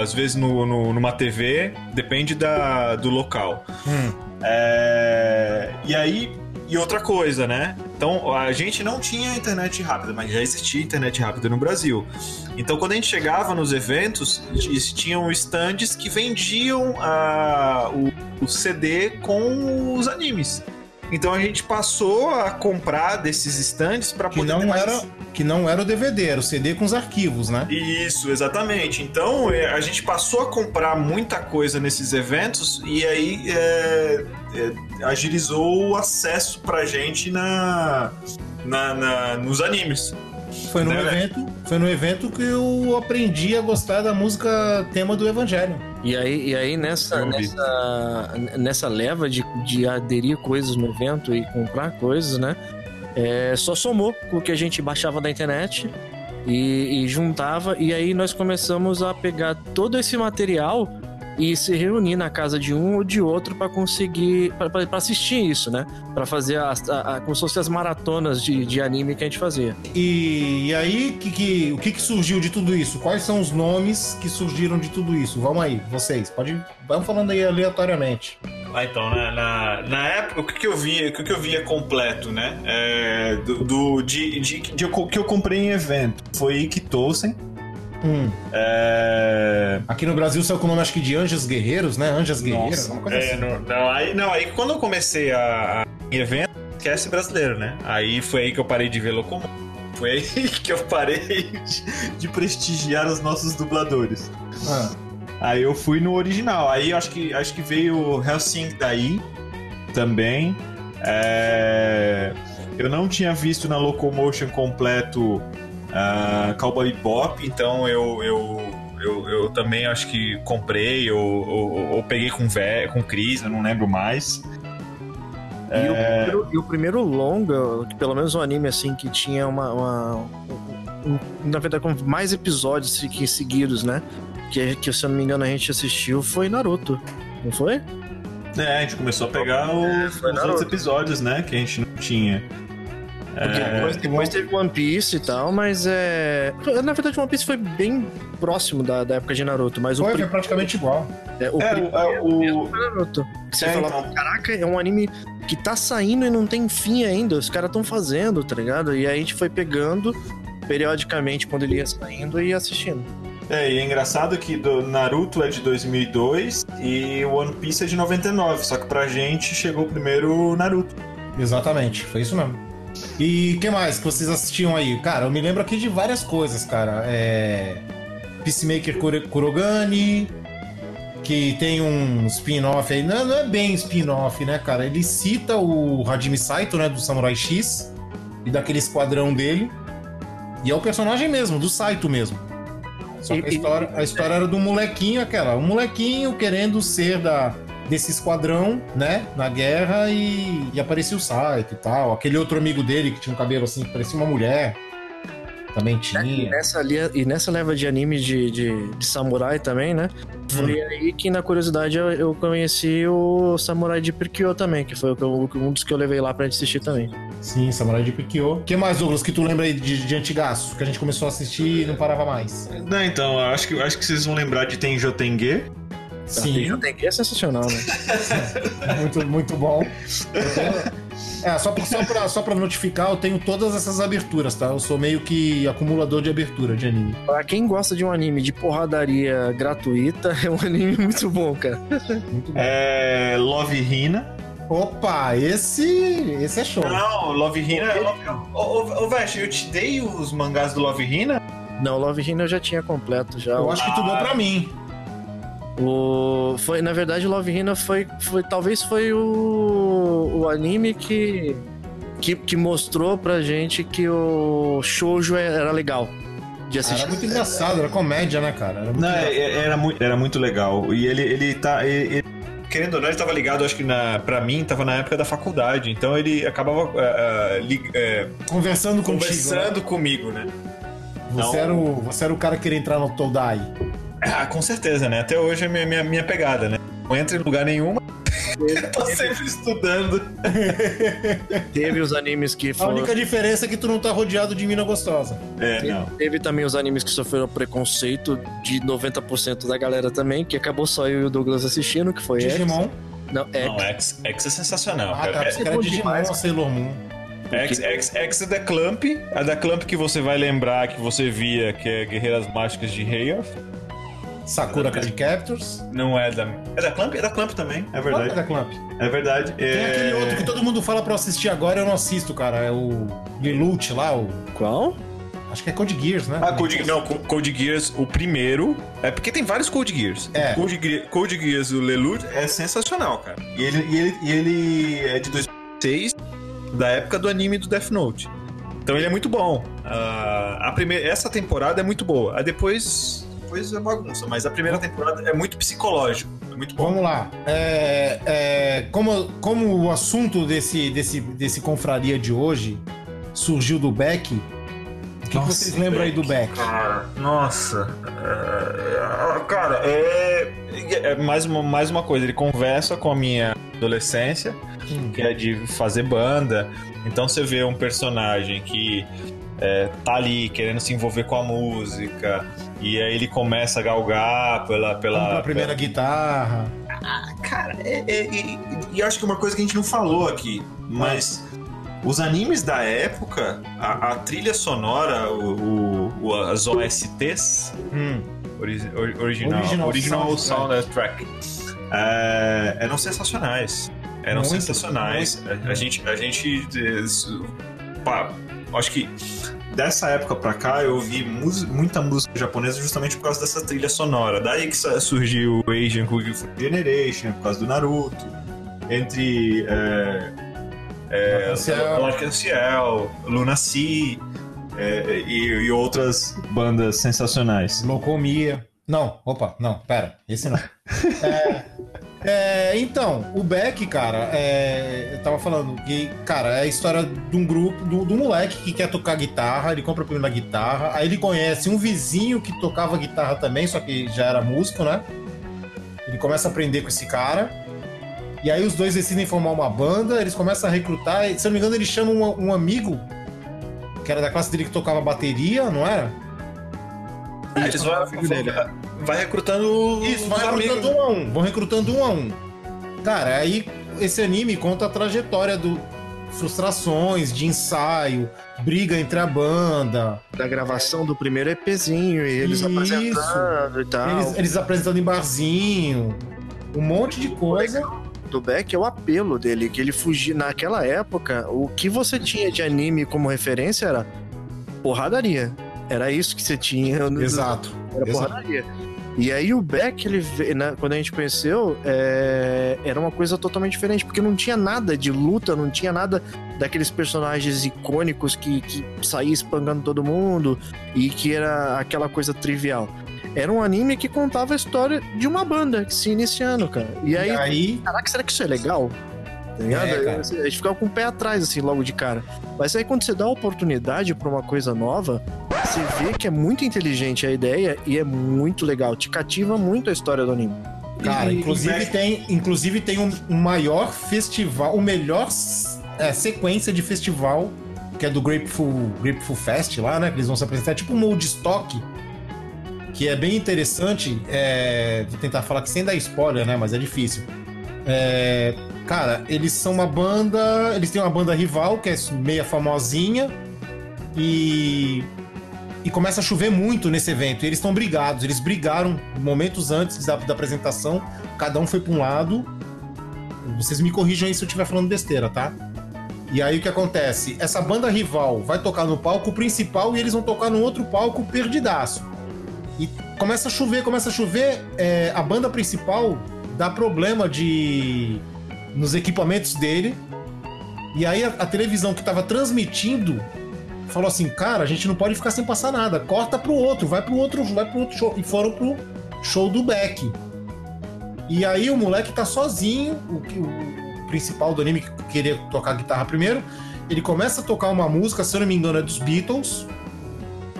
Às vezes no, no- numa TV, depende da, do local. Hum. É, e aí, e outra coisa, né? Então, a gente não tinha internet rápida, mas já existia internet rápida no Brasil. Então, quando a gente chegava nos eventos, tinham stands que vendiam ah, o, o CD com os animes. Então, a gente passou a comprar desses stands para Que poder. ter não, mais- era, que não era o DVD, era o CD com os arquivos, né? isso, exatamente. Então é, a gente passou a comprar muita coisa nesses eventos e aí é, é, agilizou o acesso pra gente na, na, na- nos animes. Foi no Né, evento, foi no evento que eu aprendi a gostar da música tema do Evangelho. E aí, e aí nessa, nessa, nessa leva de, de aderir coisas no evento e comprar coisas, né? é, só somou com o que a gente baixava da internet e, e juntava. E aí nós começamos a pegar todo esse material e se reunir na casa de um ou de outro para conseguir para assistir isso, né? Para fazer as, a, a- como se fossem as maratonas de, de anime que a gente fazia. E, e aí, que, que- o que, que surgiu de tudo isso? Quais são os nomes que surgiram de tudo isso? Vamos aí, vocês. Pode, vamos falando aí aleatoriamente. Ah, então, na, na, na época, o que, que eu via, o que, que eu via completo, né? É, do, do- de, de, de- que eu comprei em evento foi Ikitosen. Hum, É, aqui no Brasil saiu com o nome, acho que de Anjos Guerreiros, né? Anjas Guerreiras, uma coisa É, assim. não, não, aí, não, aí quando eu comecei a, a evento, esquece brasileiro, né? Aí foi aí que eu parei de ver Locomotion. Foi aí que eu parei de, de prestigiar os nossos dubladores. Ah, Aí eu fui no original. Aí acho que, acho que veio o Helsing daí também. É, Eu não tinha visto na Locomotion completo ah, Cowboy Bop, então eu, eu, eu, eu também acho que comprei ou, ou, ou peguei com, Vé, com Cris, eu não lembro mais. E, o primeiro, e o primeiro longa, pelo menos um anime assim, que tinha uma. uma- um- na verdade, com mais episódios seguidos, né? Que, que, se eu não me engano, a gente assistiu foi Naruto. Não foi? É, a gente começou a pegar os, foi os outros episódios, né? Que a gente não tinha. Porque É, depois, depois teve One Piece e tal, mas é. Na verdade, One Piece foi bem próximo da, da época de Naruto, mas o, foi, pri- foi praticamente igual. é, o é, o- é, o- mesmo foi Naruto. Você É, falava, então. caraca, é um anime que tá saindo e não tem fim ainda. Os caras tão fazendo, tá ligado? E aí a gente foi pegando periodicamente quando ele ia saindo e ia assistindo. É, e é engraçado que do Naruto é de 2002 e o One Piece é de 99, só que pra gente chegou primeiro o Naruto. Exatamente, foi isso mesmo. E o que mais que vocês assistiam aí? Cara, eu me lembro aqui de várias coisas, cara. É... Peacemaker Kurogane, que tem um spin-off aí. Não, não é bem spin-off, né, cara? Ele cita o Hajime Saito, né, do Samurai X, e daquele esquadrão dele. E é o personagem mesmo, do Saito mesmo. Só que a história, a história era do molequinho, aquela. Um molequinho querendo ser da, desse esquadrão, né? Na guerra e, e aparecia o Saito e tal. Aquele outro amigo dele que tinha um cabelo assim, que parecia uma mulher. Também E tinha. nessa, li- e nessa leva de anime de, de, de samurai também, né? Foi aí que, na curiosidade, eu, eu conheci o Samurai de Pirkyo também, que foi eu- um dos que eu levei lá pra gente assistir também. Sim, Samurai de Pikyo. O que mais, Douglas, que tu lembra aí de, de antigaço? Que a gente começou a assistir e não parava mais. Não, então, eu acho que, acho que vocês vão lembrar de Tenjo Tenge. Sim, tem que é sensacional, né? muito, muito bom. É, só pra, só, pra, só pra notificar, eu tenho todas essas aberturas, tá? Eu sou meio que acumulador de abertura de anime. pra quem gosta de um anime de porradaria gratuita, é um anime muito bom, cara. Muito bom. É, Love Hina. Opa, esse, esse é show. Não, Love Hina é Love... Ô, ô, ô Vesh, eu te dei os mangás do Love Hina? Não, Love Hina eu já tinha completo já. Eu acho que tu deu pra mim. O... Foi, na verdade, Love Hina foi, foi talvez foi o, o anime que, que que mostrou pra gente que o shoujo era legal de Era assistir. muito engraçado, era comédia, né, cara? Era muito Não, engraçado. é- era, muito, era muito legal. E ele, ele tá. ele- ele- querendo ou não, ele tava ligado, acho que na, pra mim, tava na época da faculdade. Então ele acabava é, é, li- é, Conversando contigo. conversando né? comigo, né? Você, era o, você era o cara que queria entrar no Todai. Ah, com certeza, né? Até hoje é minha, minha, minha pegada, né? Não entra em lugar nenhum. Eu tô sempre estudando. Teve os animes que A foram. única diferença é que tu não tá rodeado de mina gostosa. É, não. Teve também os animes que sofreram preconceito de 90% da galera também, que acabou só eu e o Douglas assistindo, que foi X. Digimon. Não, X. Não, X, X é sensacional. Ah, tá. cara. Você era bom Digimon demais, Sailor Moon. X, X, X é da Clamp. A da Clamp que você vai lembrar que você via, que é Guerreiras Mágicas de Hayor. Sakura Card Captors. Não é da. É da Clamp? É da Clamp também, é Qual é verdade. da Clamp? É verdade. Tem é... aquele outro que todo mundo fala pra eu assistir agora, eu não assisto, cara. É o Lilute lá, o... Qual? acho que é Code Geass, né? Ah, Code, não, Co- Code Geass, o primeiro. É porque tem vários Code Geass. É. O Code, Ge- Code Geass, o Lelouch, é sensacional, cara. E ele, e, ele, e ele é de 2006, da época do anime do Death Note. Então ele é muito bom. Ah, a primeira, essa temporada é muito boa. A depois, depois é bagunça, mas a primeira temporada é muito psicológico. É muito bom. Vamos lá. É, é, como, como o assunto desse, desse, desse confraria de hoje surgiu do Beck, o que, Nossa, vocês lembram aí do Beck? Cara, nossa. É, cara, é, é mais, uma, mais uma coisa. Ele conversa com a minha adolescência, que é de fazer banda. Então você vê um personagem que é, tá ali querendo se envolver com a música, e aí ele começa a galgar pela. pela, primeira guitarra. Cara, é, é- e, e acho que é uma coisa que a gente não falou aqui, mas os animes da época, a, a trilha sonora, o, o- o- as OSTs, Hum. ori- ori- original, Original original, soundtrack. soundtrack, é, eram sensacionais. Eram Muito, sensacionais. A, a gente, a gente, eh, acho que dessa época pra cá eu ouvi muita música japonesa justamente por causa dessa trilha sonora. Daí que surgiu o Asian Kung Fu Generation, por causa do Naruto. Entre. É, é. Arc-en-Ciel, Luna Sea é, e, e outras bandas sensacionais. Locomia. Não, opa, não, pera, esse não. É, é, então, o Beck, cara, é, eu tava falando que, cara, é a história de um grupo, do, do moleque que quer tocar guitarra, ele compra a primeira guitarra, aí ele conhece um vizinho que tocava guitarra também, só que já era músico, né? Ele começa a aprender com esse cara, e aí os dois decidem formar uma banda, eles começam a recrutar, e, se eu não me engano, ele chama um, um amigo, que era da classe dele que tocava bateria, não era? É, eles vão, vai recrutando Isso, vai recrutando amigos. um a um. Vão recrutando um a um. Cara, aí esse anime conta a trajetória do frustrações, de ensaio, briga entre a banda, Da gravação do primeiro EPzinho e eles Isso. apresentando e tal. eles, eles apresentando em barzinho, um monte de coisa. do Beck é o apelo dele, que ele fugia. Naquela época, o que você tinha de anime como referência era porradaria. Era isso que você tinha. no- Exato. Era exato. porradaria. E aí o Beck, ele, né, quando a gente conheceu, é, era uma coisa totalmente diferente, porque não tinha nada de luta, não tinha nada daqueles personagens icônicos que, que saía espangando todo mundo e que era aquela coisa trivial. Era um anime que contava a história de uma banda se iniciando, cara. E aí, E aí, caraca, será que isso é legal? Tá ligado? É, a gente ficava com o pé atrás, assim, logo de cara. Mas aí quando você dá a oportunidade pra uma coisa nova, você vê que é muito inteligente a ideia e é muito legal. Te cativa muito a história do anime. cara, E- inclusive e- tem, inclusive tem um, um maior festival, o melhor é, sequência de festival, que é do Grapeful, Grapeful Fest lá, né? Que eles vão se apresentar, é tipo um Mold Stock, que é bem interessante. É, vou tentar falar que sem dar spoiler, né? Mas é difícil. É, cara, eles são uma banda. Eles têm uma banda rival, que é meia famosinha. E. E começa a chover muito nesse evento. E eles estão brigados. Eles brigaram momentos antes da, da apresentação. Cada um foi para um lado. Vocês me corrijam aí se eu estiver falando besteira, tá? E aí o que acontece? Essa banda rival vai tocar no palco principal e eles vão tocar no outro palco perdidaço. E começa a chover, começa a chover. é, a banda principal dá problema de nos equipamentos dele. E aí a, a televisão que tava transmitindo falou assim: "Cara, a gente não pode ficar sem passar nada. Corta pro outro, vai pro outro, vai pro outro show". E foram pro show do Beck. E aí o moleque tá sozinho, o, o principal do anime que queria tocar guitarra primeiro, ele começa a tocar uma música, se eu não me engano, é dos Beatles.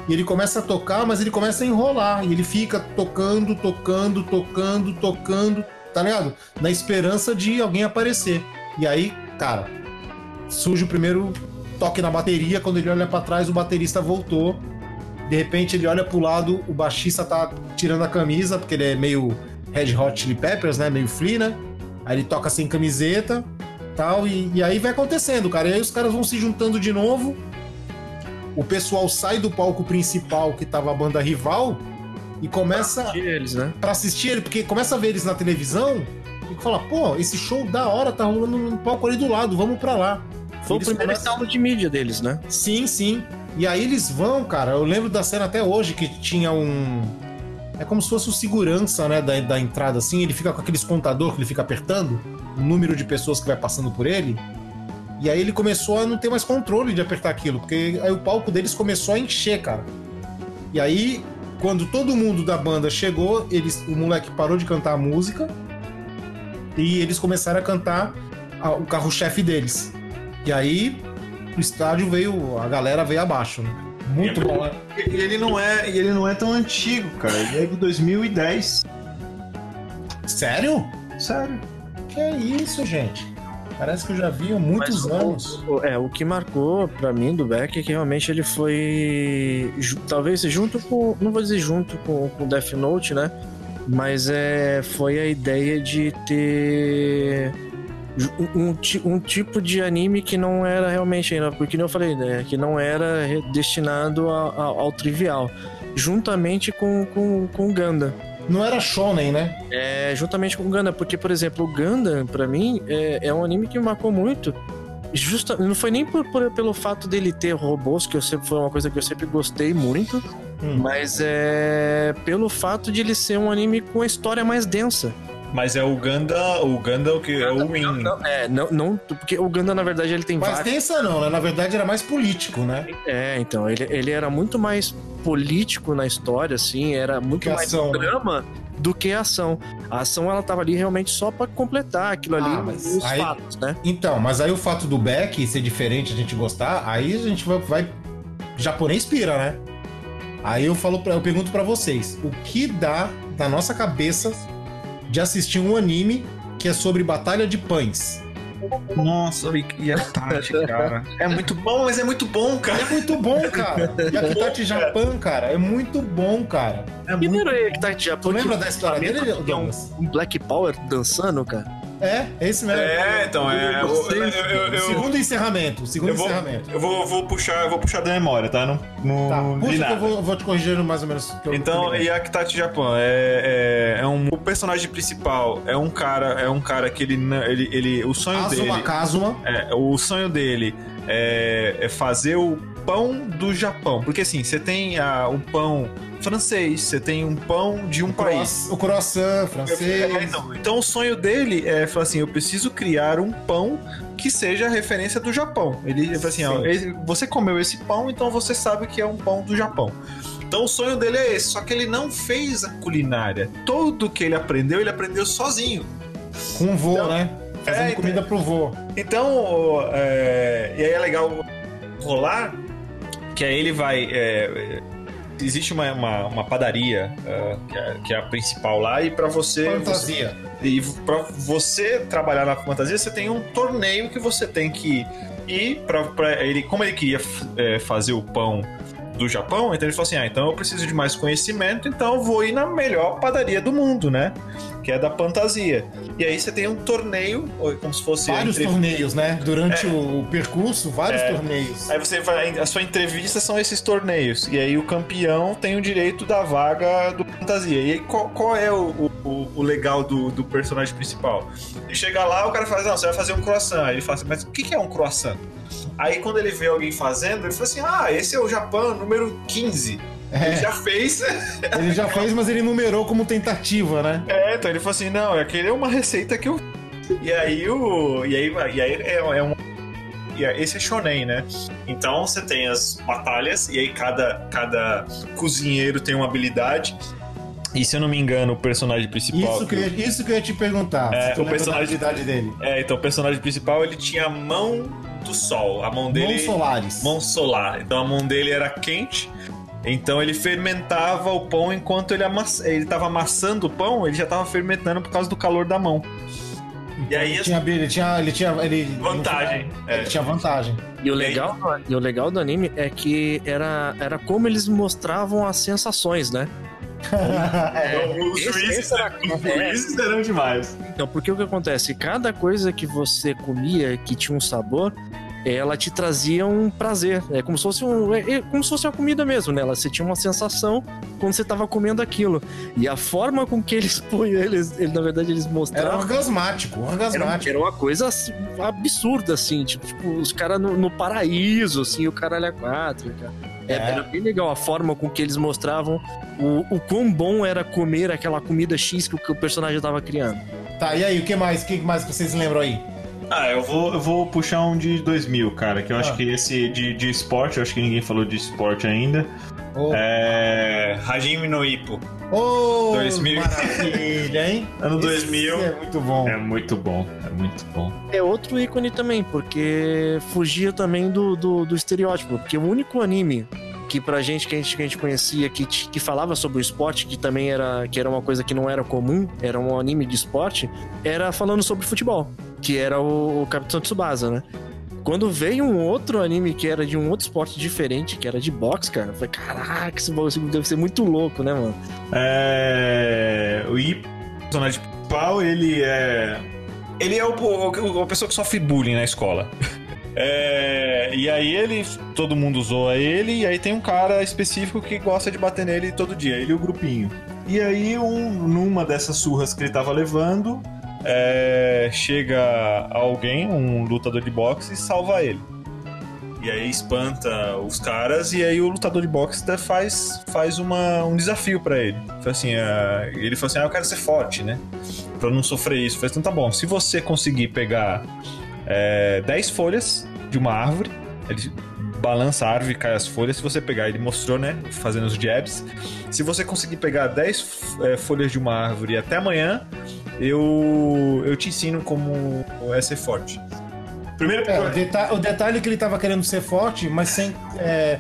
E ele começa a tocar, mas ele começa a enrolar. E ele fica tocando, tocando, tocando, tocando, tá ligado? Na esperança de alguém aparecer. E aí, cara, surge o primeiro toque na bateria. Quando ele olha pra trás, o baterista voltou. De repente, ele olha pro lado, o baixista tá tirando a camisa, porque ele é meio Red Hot Chili Peppers, né? Meio free, né? Aí ele toca sem camiseta tal. E, e aí vai acontecendo, cara. E aí os caras vão se juntando de novo. O pessoal sai do palco principal, que tava a banda rival, e começa E eles, né? pra assistir ele, porque começa a ver eles na televisão e fala, pô, esse show da hora tá rolando no palco ali do lado, vamos pra lá. Foi o Eles primeiro começam- estalo de mídia deles, né? Sim, sim. E aí eles vão, cara. Eu lembro da cena até hoje que tinha um. É como se fosse o segurança, né, da, da entrada, assim. Ele fica com aqueles contador que ele fica apertando, o número de pessoas que vai passando por ele. E aí ele começou a não ter mais controle de apertar aquilo, porque aí o palco deles começou a encher, cara. E aí, quando todo mundo da banda chegou, eles, o moleque parou de cantar a música e eles começaram a cantar a- o carro-chefe deles. E aí o estádio veio, a galera veio abaixo, né? Muito bom, né? E ele não é, ele não é tão antigo, cara. Ele é de 2010. Sério? Sério. Que é isso, gente? Parece que eu já vi há muitos Mas anos. o- É, o que marcou pra mim do Beck é que realmente ele foi. Talvez junto com. Não vou dizer junto com o Death Note, né? Mas é, foi a ideia de ter um, um tipo de anime que não era realmente ainda, porque eu falei, né? Que não era destinado a- a- ao trivial. Juntamente com, com, com o Gundam. Não era Shonen, né? É, juntamente com o Gundam, porque, por exemplo, o Gundam, pra mim, é, é um anime que me marcou muito Justa, não foi nem por, por- pelo fato dele ter robôs, que eu sempre, foi uma coisa que eu sempre gostei muito, Hum. mas é pelo fato de ele ser um anime com a história mais densa. Mas é o Ganda, o Ganda que é o Win. Não, é, não, não, porque o Gundam, na verdade, ele tem Mas vários. não, né? Na verdade era mais político, né? É, então, ele, ele era muito mais político na história, assim, era muito Que mais ação, né? drama do que ação. A ação, ela tava ali realmente só pra completar aquilo ali, Ah, mas os aí- fatos, né? Então, mas aí o fato do Beck ser diferente, a gente gostar, aí a gente vai. vai... Japonês pira, né? Aí eu falo pra, eu pergunto pra vocês, o que dá na nossa cabeça de assistir um anime que é sobre batalha de pães? Nossa, e- a Tati, cara. É muito bom, mas é muito bom, cara. É muito bom, cara. Yakitachi Japan, cara, é muito bom, cara. É E muito que tá de Japão. Tu lembra que- da história dele, que é Douglas? um Black Power dançando, cara? É, é esse mesmo. É, então, é. Eu, eu, eu, segundo encerramento, segundo eu vou, encerramento. eu vou, vou puxar, eu vou puxar da memória, tá? Não, não Tá, puxa que nada. eu vou, vou te corrigindo mais ou menos. que eu- Então. Yakitachi Japan é, é, é um o personagem principal é um cara é um cara que ele ele, ele o sonho Azuma dele Kazuma. é, o sonho dele é, é fazer o pão do Japão, porque assim você tem a, o pão francês, você tem um pão de um país. O croissant francês. É, então, então o sonho dele é falar assim, eu preciso criar um pão que seja a referência do Japão. Ele fala assim, ó, você comeu esse pão, então você sabe que é um pão do Japão. Então o sonho dele é esse, só que ele não fez a culinária. Tudo que ele aprendeu, ele aprendeu sozinho. Com vô, Então, né? Fazendo é, comida pro vô. Então, é, e aí é legal rolar, que aí ele vai. é, existe uma, uma, uma padaria é, que, é, que é a principal lá, e para você. Fantasia. E pra você trabalhar na fantasia, você tem um torneio que você tem que ir pra ele. Como ele queria é, fazer o pão do Japão, então ele falou assim: ah, então eu preciso de mais conhecimento, então eu vou ir na melhor padaria do mundo, né? Que é da fantasia. E aí você tem um torneio, ou como se fosse. Vários entre- torneios, né? Durante o percurso, vários É. torneios. Aí você vai. A sua entrevista são esses torneios. E aí o campeão tem o direito da vaga do fantasia. E aí qual, qual é o, o, o legal do, do personagem principal? Ele chega lá, o cara fala, não, você vai fazer um croissant. Aí ele fala assim, mas o que é um croissant? Aí quando ele vê alguém fazendo, ele fala assim: Ah, esse é o Japão número 15. Ele É, já fez. ele já fez, mas ele numerou como tentativa, né? É, então ele falou assim: não, aquele é uma receita que eu. E aí o. E aí, e aí é, é um. e Esse é shonen, né? Então você tem as batalhas, e aí cada, cada cozinheiro tem uma habilidade. E se eu não me engano, o personagem principal. Isso que, eu, isso que eu ia te perguntar. É, o personagem- da dele. É, então o personagem principal ele tinha a mão do sol. A mão dele. Mãos solares. mão solar. Então a mão dele era quente. Então ele fermentava o pão enquanto ele amass... ele estava amassando o pão, ele já estava fermentando por causa do calor da mão. E aí Ele tinha, ele tinha, ele tinha, ele, vantagem. Ele É. tinha vantagem. E o legal, e o legal do anime é que era, era como eles mostravam as sensações, né? Então, os juízes, era- os juízes eram demais. Então, porque o que acontece? Cada coisa que você comia que tinha um sabor, ela te trazia um prazer. É como se fosse, um, é, é como se fosse uma comida mesmo, né? Ela- Você tinha uma sensação quando você estava comendo aquilo. E a forma com que eles põem, eles, ele, na verdade, eles Era mostravam. orgasmático, Era, orgasmático. era uma coisa assim, absurda, assim, tipo, tipo, os caras no, no paraíso, assim, o caralho é quatro, cara. É, É. Era bem legal a forma com que eles mostravam o, o quão bom era comer aquela comida X que o, que o personagem tava criando. Tá, e aí, o que mais? O que mais vocês lembram aí? Ah, eu vou, eu vou puxar um de 2000, cara, que eu acho Ah. que esse de, de esporte, eu acho que ninguém falou de esporte ainda. Ô, É. Hajime no Ippo. ô, 2000. maravilha, hein? Ano Esse 2000. É muito bom. É muito bom, é muito bom. É outro ícone também, porque fugia também do, do, do estereótipo. Porque o único anime que pra gente que a gente, que a gente conhecia, que, que falava sobre o esporte, que também era, que era uma coisa que não era comum, era um anime de esporte, era falando sobre futebol, que era o, o Capitão Tsubasa, né? Quando veio um outro anime que era de um outro esporte diferente, que era de boxe, cara, eu falei, caraca, esse bagulho deve ser muito louco, né, mano? É. O I, personagem principal, ele é. Ele é o, o- a pessoa que sofre bullying na escola. É, e aí ele. Todo mundo zoa ele, e aí tem um cara específico que gosta de bater nele todo dia, ele e o grupinho. E aí, um, numa dessas surras que ele tava levando, é, chega alguém, um lutador de boxe, e salva ele. E aí espanta os caras, e aí o lutador de boxe faz, faz uma, um desafio pra ele. Fala Assim, ah, ele falou assim: Ah, eu quero ser forte, né? Pra não sofrer isso. Falei, então tá bom, se você conseguir pegar é, 10 folhas de uma árvore, ele balança a árvore e cai as folhas. Se você pegar, ele mostrou, né? Fazendo os jabs. Se você conseguir pegar 10 é, folhas de uma árvore até amanhã, eu, eu te ensino como é ser forte. Primeiro, É, o, deta- o detalhe é que ele tava querendo ser forte, mas sem. é,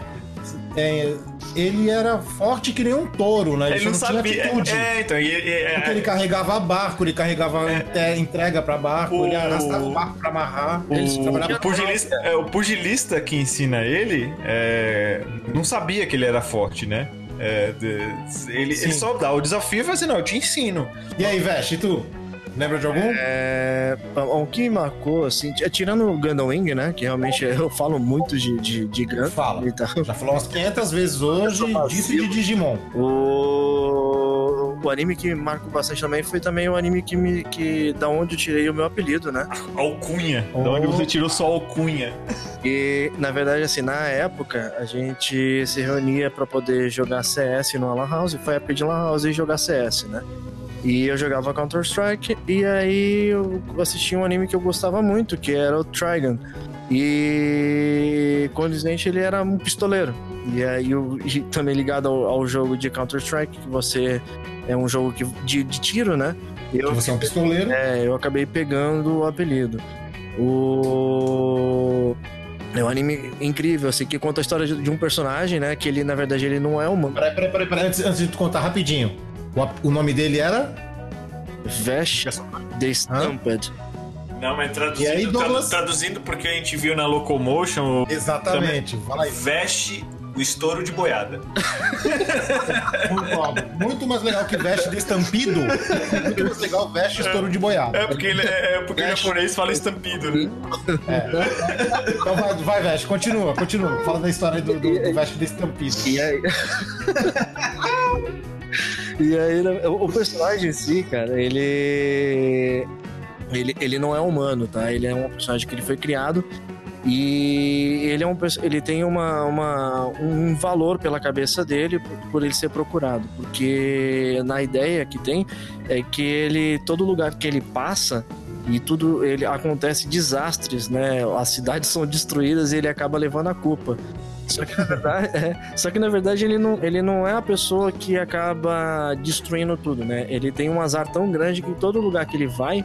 é, ele era forte que nem um touro, né? Ele, ele não não tinha sabia. atitude. É, então, e, e- Porque é, ele carregava barco, ele carregava é, entrega pra barco, O- ele arrastava o barco pra amarrar. O, o pugilista, é, o pugilista que ensina ele é, não sabia que ele era forte, né? É, ele, Sim. ele só dá o desafio e fala assim: não, eu te ensino. E aí, Veste, e tu? Lembra de algum? É, o que me marcou, assim, t- tirando o Gundam Wing, né? Que realmente eu falo muito de, de, de Gundam Fala. Já falou umas 500 vezes hoje disso e de Digimon. O, o anime que me marcou bastante também foi também o anime que me. Que, da onde eu tirei o meu apelido, né? Alcunha. Da onde você tirou só alcunha? E, na verdade, assim, na época, a gente se reunia pra poder jogar CS no Lan House, foi a de Lan House e jogar CS, né? E eu jogava Counter-Strike, e aí eu assisti um anime que eu gostava muito, que era o Trigun. E condizente ele era um pistoleiro. E aí o- e também ligado ao, ao jogo de Counter-Strike, que você é um jogo que, de, de tiro, né? Eu, Que você é um pistoleiro. é, eu acabei pegando o apelido. O. É um anime incrível, assim, que conta a história de de um personagem, né? Que ele, na verdade, ele não é humano. Peraí, peraí, peraí, peraí, antes, antes de tu contar rapidinho. O, o nome dele era? Vesh the Stamped. Não, mas E traduzindo, aí, Douglas? tradu- traduzindo porque a gente viu na Locomotion o Exatamente. Fala aí. veste o estouro de boiada. Muito, muito mais legal que veste de estampido. Muito mais legal veste estouro de boiada. É porque, ele, é, é porque o japonês fala estampido, né? Então vai, vai, veste, continua, continua. Fala da história do, do, do veste de estampido. E aí. e aí, né, o personagem em si, cara, ele. Ele, ele não é humano, tá? Ele é um personagem que ele foi criado e ele é um ele tem uma, uma um valor pela cabeça dele por, por ele ser procurado, porque na ideia que tem é que ele todo lugar que ele passa e tudo ele acontece desastres, né? As cidades são destruídas e ele acaba levando a culpa. Só que na verdade, é, só que na verdade ele não, ele não é a pessoa que acaba destruindo tudo, né? Ele tem um azar tão grande que todo lugar que ele vai,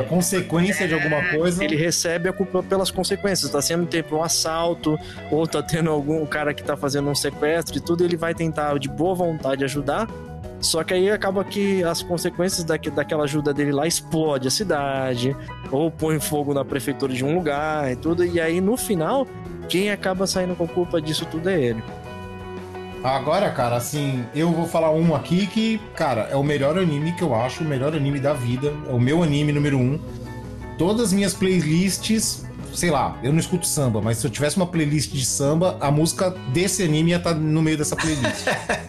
A consequência de alguma coisa. ele recebe a culpa pelas consequências. Tá sendo tempo um assalto, ou tá tendo algum cara que tá fazendo um sequestro e tudo, ele vai tentar de boa vontade ajudar. Só que aí acaba que as consequências daque- daquela ajuda dele lá explode a cidade, ou põe fogo na prefeitura de um lugar e tudo. E aí no final, quem acaba saindo com culpa disso tudo é ele. Agora, cara, assim, eu vou falar um aqui que, cara, é o melhor anime que eu acho, o melhor anime da vida. É o meu anime número um. Todas as minhas playlists, sei lá, eu não escuto samba, mas se eu tivesse uma playlist de samba, a música desse anime ia estar no meio dessa playlist.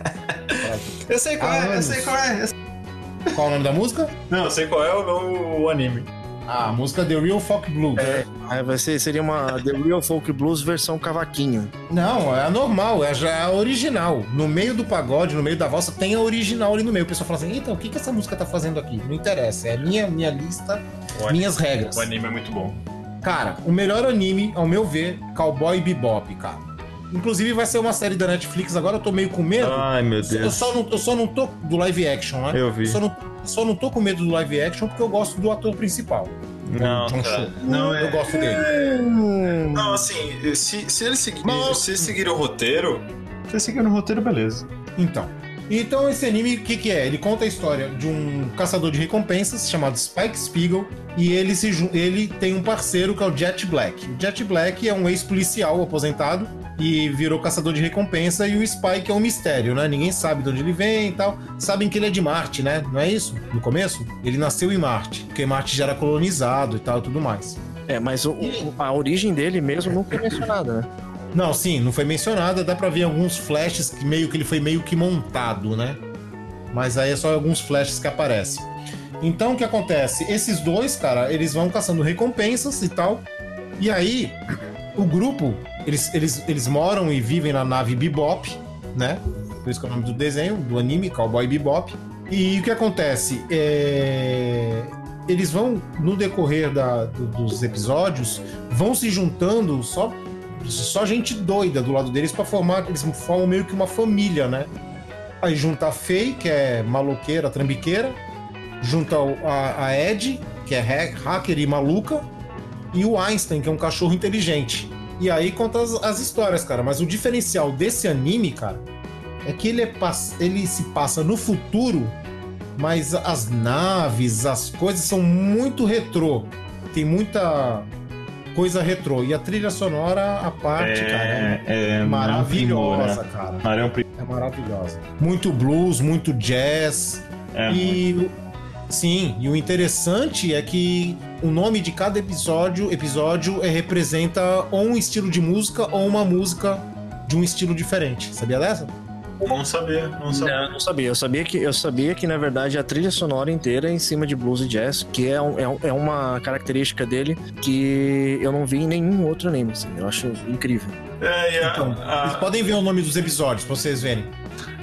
Eu sei qual Ah, é, eu sei qual é. Qual é o nome da música? Não, eu sei qual é o, nome- o anime. Ah, a música The Real Folk Blues. Aí vai ser, seria uma The Real Folk Blues versão cavaquinho. Não, é a normal, é já a original. No meio do pagode, no meio da valsa, tem a original ali no meio. O pessoal fala assim: então, o que, que essa música tá fazendo aqui? Não interessa, é minha, minha lista, O anime- minhas regras. O anime é muito bom. Cara, o melhor anime, ao meu ver, Cowboy Bebop, cara. Inclusive vai ser uma série da Netflix agora, eu tô meio com medo. Ai, meu eu, Deus. só não, eu só não tô do live action, né? Eu vi. Só não, só não tô com medo do live action porque eu gosto do ator principal. Não, cara. Não, é- Eu gosto dele. Não, assim, se, se eles seguirem Mas- se eles seguirem o roteiro. Se eles seguirem o roteiro, beleza. Então. Então esse anime, o que, que é? Ele conta a história de um caçador de recompensas chamado Spike Spiegel e ele, se, ele tem um parceiro que é o Jet Black. O Jet Black é um ex-policial aposentado e virou caçador de recompensa e o Spike é um mistério, né? Ninguém sabe de onde ele vem e tal. Sabem que ele é de Marte, né? Não é isso? No começo? Ele nasceu em Marte, porque Marte já era colonizado e tal tudo mais. É, mas o- o- a origem dele mesmo nunca é mencionada, né? Não, sim, não foi mencionada, dá pra ver alguns flashes que meio que ele foi meio que montado, né? Mas aí é só alguns flashes que aparecem. Então o que acontece? Esses dois, cara, eles vão caçando recompensas e tal. E aí, o grupo, eles, eles, eles moram e vivem na nave Bebop, né? Por isso que é o nome do desenho, do anime, Cowboy Bebop. E o que acontece? É... Eles vão, no decorrer da, do- dos episódios, vão se juntando só, só gente doida do lado deles pra formar. Eles formam meio que uma família, né? Aí junta a Faye, que é maloqueira, trambiqueira. Junta a, a Ed, que é hack- hacker e maluca. E o Einstein, que é um cachorro inteligente. E aí conta as, as histórias, cara. Mas o diferencial desse anime, cara, é que ele, é, ele se passa no futuro, mas as naves, as coisas são muito retrô. Tem muita coisa retrô. E a trilha sonora, a parte, cara, é, é maravilhosa, cara. É. É maravilhosa. Muito blues, muito jazz. É e o- sim, e o interessante é que o nome de cada episódio, episódio é, representa ou um estilo de música ou uma música de um estilo diferente. Sabia dessa? Não sabia, não sabia. Não, não sabia. Eu sabia que eu sabia que na verdade a trilha sonora inteira é em cima de blues e jazz, que é, um- é, um- é uma característica dele que eu não vi em nenhum outro anime. assim. Eu acho incrível. É, e a, Então, a- vocês podem ver o nome dos episódios pra vocês verem.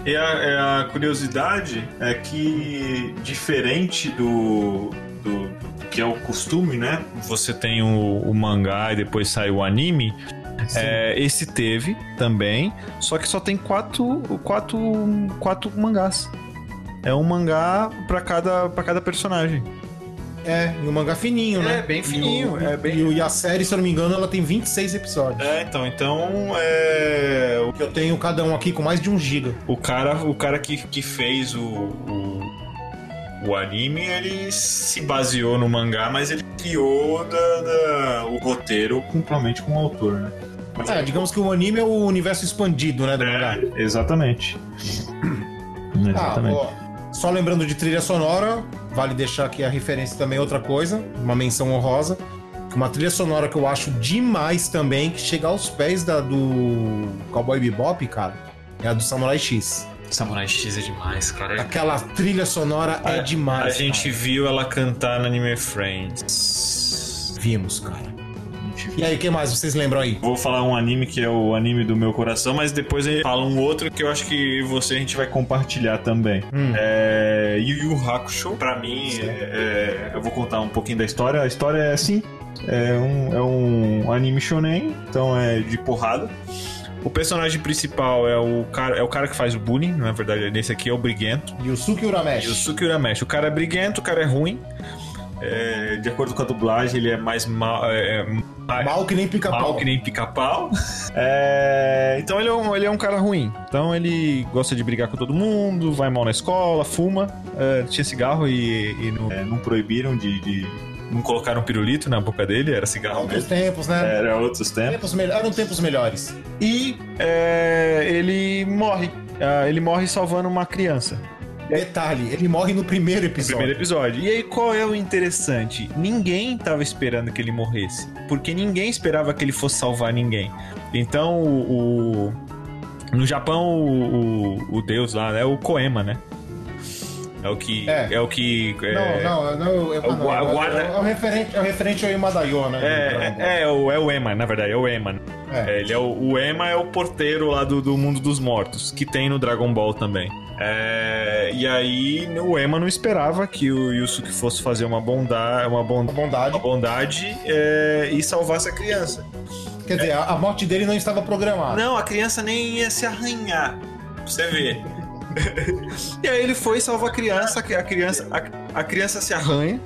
E a, é a curiosidade é que, diferente do, do, do que é o costume, né? Você tem o, o mangá e depois sai o anime. É, esse teve também, só que só tem quatro, quatro, quatro mangás. É um mangá pra cada, pra cada personagem. É, e o mangá fininho, né? É, bem fininho, E, o- é bem- e, o- e a série, se eu não me engano, ela tem 26 episódios. É, então, então é, o, Eu tenho cada um aqui com mais de um giga. o cara, o cara que, que fez o, o, o anime, ele se baseou no mangá, mas ele criou da, da- o roteiro completamente com o autor, né? Mas É, digamos que o anime é o universo expandido, né, do mangá. É, exatamente. Ah, Exatamente. ó, só lembrando de trilha sonora, vale deixar aqui a referência também outra coisa, uma menção honrosa. Uma trilha sonora que eu acho demais também, que chega aos pés da do Cowboy Bebop, cara, é a do Samurai X. Samurai X é demais, cara. Aquela trilha sonora é A- demais. A gente cara. viu ela cantar no Anime Friends. vimos, cara. E aí, o que mais vocês lembram aí? Vou falar um anime que é o anime do meu coração, mas depois eu falo um outro que eu acho que você a gente vai compartilhar também. Hum. É, Yu Yu Hakusho, pra mim, é- é- eu vou contar um pouquinho da história. A história é assim: é um, é um anime shonen, então é de porrada. O personagem principal é o cara, é o cara que faz o bullying, na verdade, nesse aqui é o briguento. Yusuke Urameshi. Yusuke Urameshi. O cara é briguento, o cara é ruim. É, de acordo com a dublagem, ele é mais mal. É, é Mal que nem pica-pau. mal que nem pica-pau. É, então ele é, um, ele é um cara ruim. Então ele gosta de brigar com todo mundo, vai mal na escola, fuma. É, tinha cigarro e, e não, é, não proibiram de, de- Não colocaram pirulito na boca dele, era cigarro Outros mesmo. tempos, né? Era outros tempos. Tempos me- Eram tempos melhores. E é, ele morre. Ah, ele morre salvando uma criança. Detalhe, ele morre no primeiro No episódio. primeiro episódio. E aí, qual é o interessante? Ninguém tava esperando que ele morresse. Porque ninguém esperava que ele fosse salvar ninguém. Então, o. o- no Japão, o, o, o deus lá é o Koema, né? É o que. É. É, o que. Não, é, não, não, é, o não, é- guarda- é o referente, é o referente ao Imadayo, né? É, é, é, o, é o Ema, na verdade, é o Ema. né? É. É, ele é o, o Ema é o porteiro lá do, do mundo dos mortos, que tem no Dragon Ball também. É, e aí o Ema não esperava que o Yusuke fosse fazer uma bondade, uma, bondade. uma bondade é, e salvasse a criança. Quer dizer, a, a morte dele não estava programada. Não, a criança nem ia se arranhar. Você ver. e aí ele foi salvar a criança, a criança, a, a criança se arranha,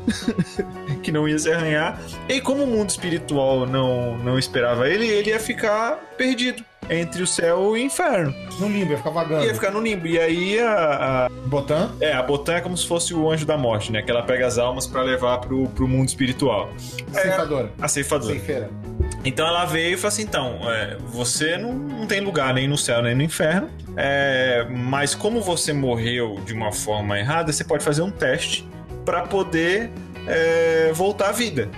que não ia se arranhar. E como o mundo espiritual não, não esperava ele, ele ia ficar perdido entre o céu e o inferno. No limbo, ia ficar vagando. Ia ficar no limbo. E aí a, a- Botan? é, a Botan é como se fosse o anjo da morte, né? Que ela pega as almas pra levar pro, pro mundo espiritual. Ceifadora. A ceifadora. Ceifeira. Então ela veio e falou assim: então, é, você não, não tem lugar nem no céu nem no inferno, é, mas como você morreu de uma forma errada, você pode fazer um teste pra poder é, voltar à vida,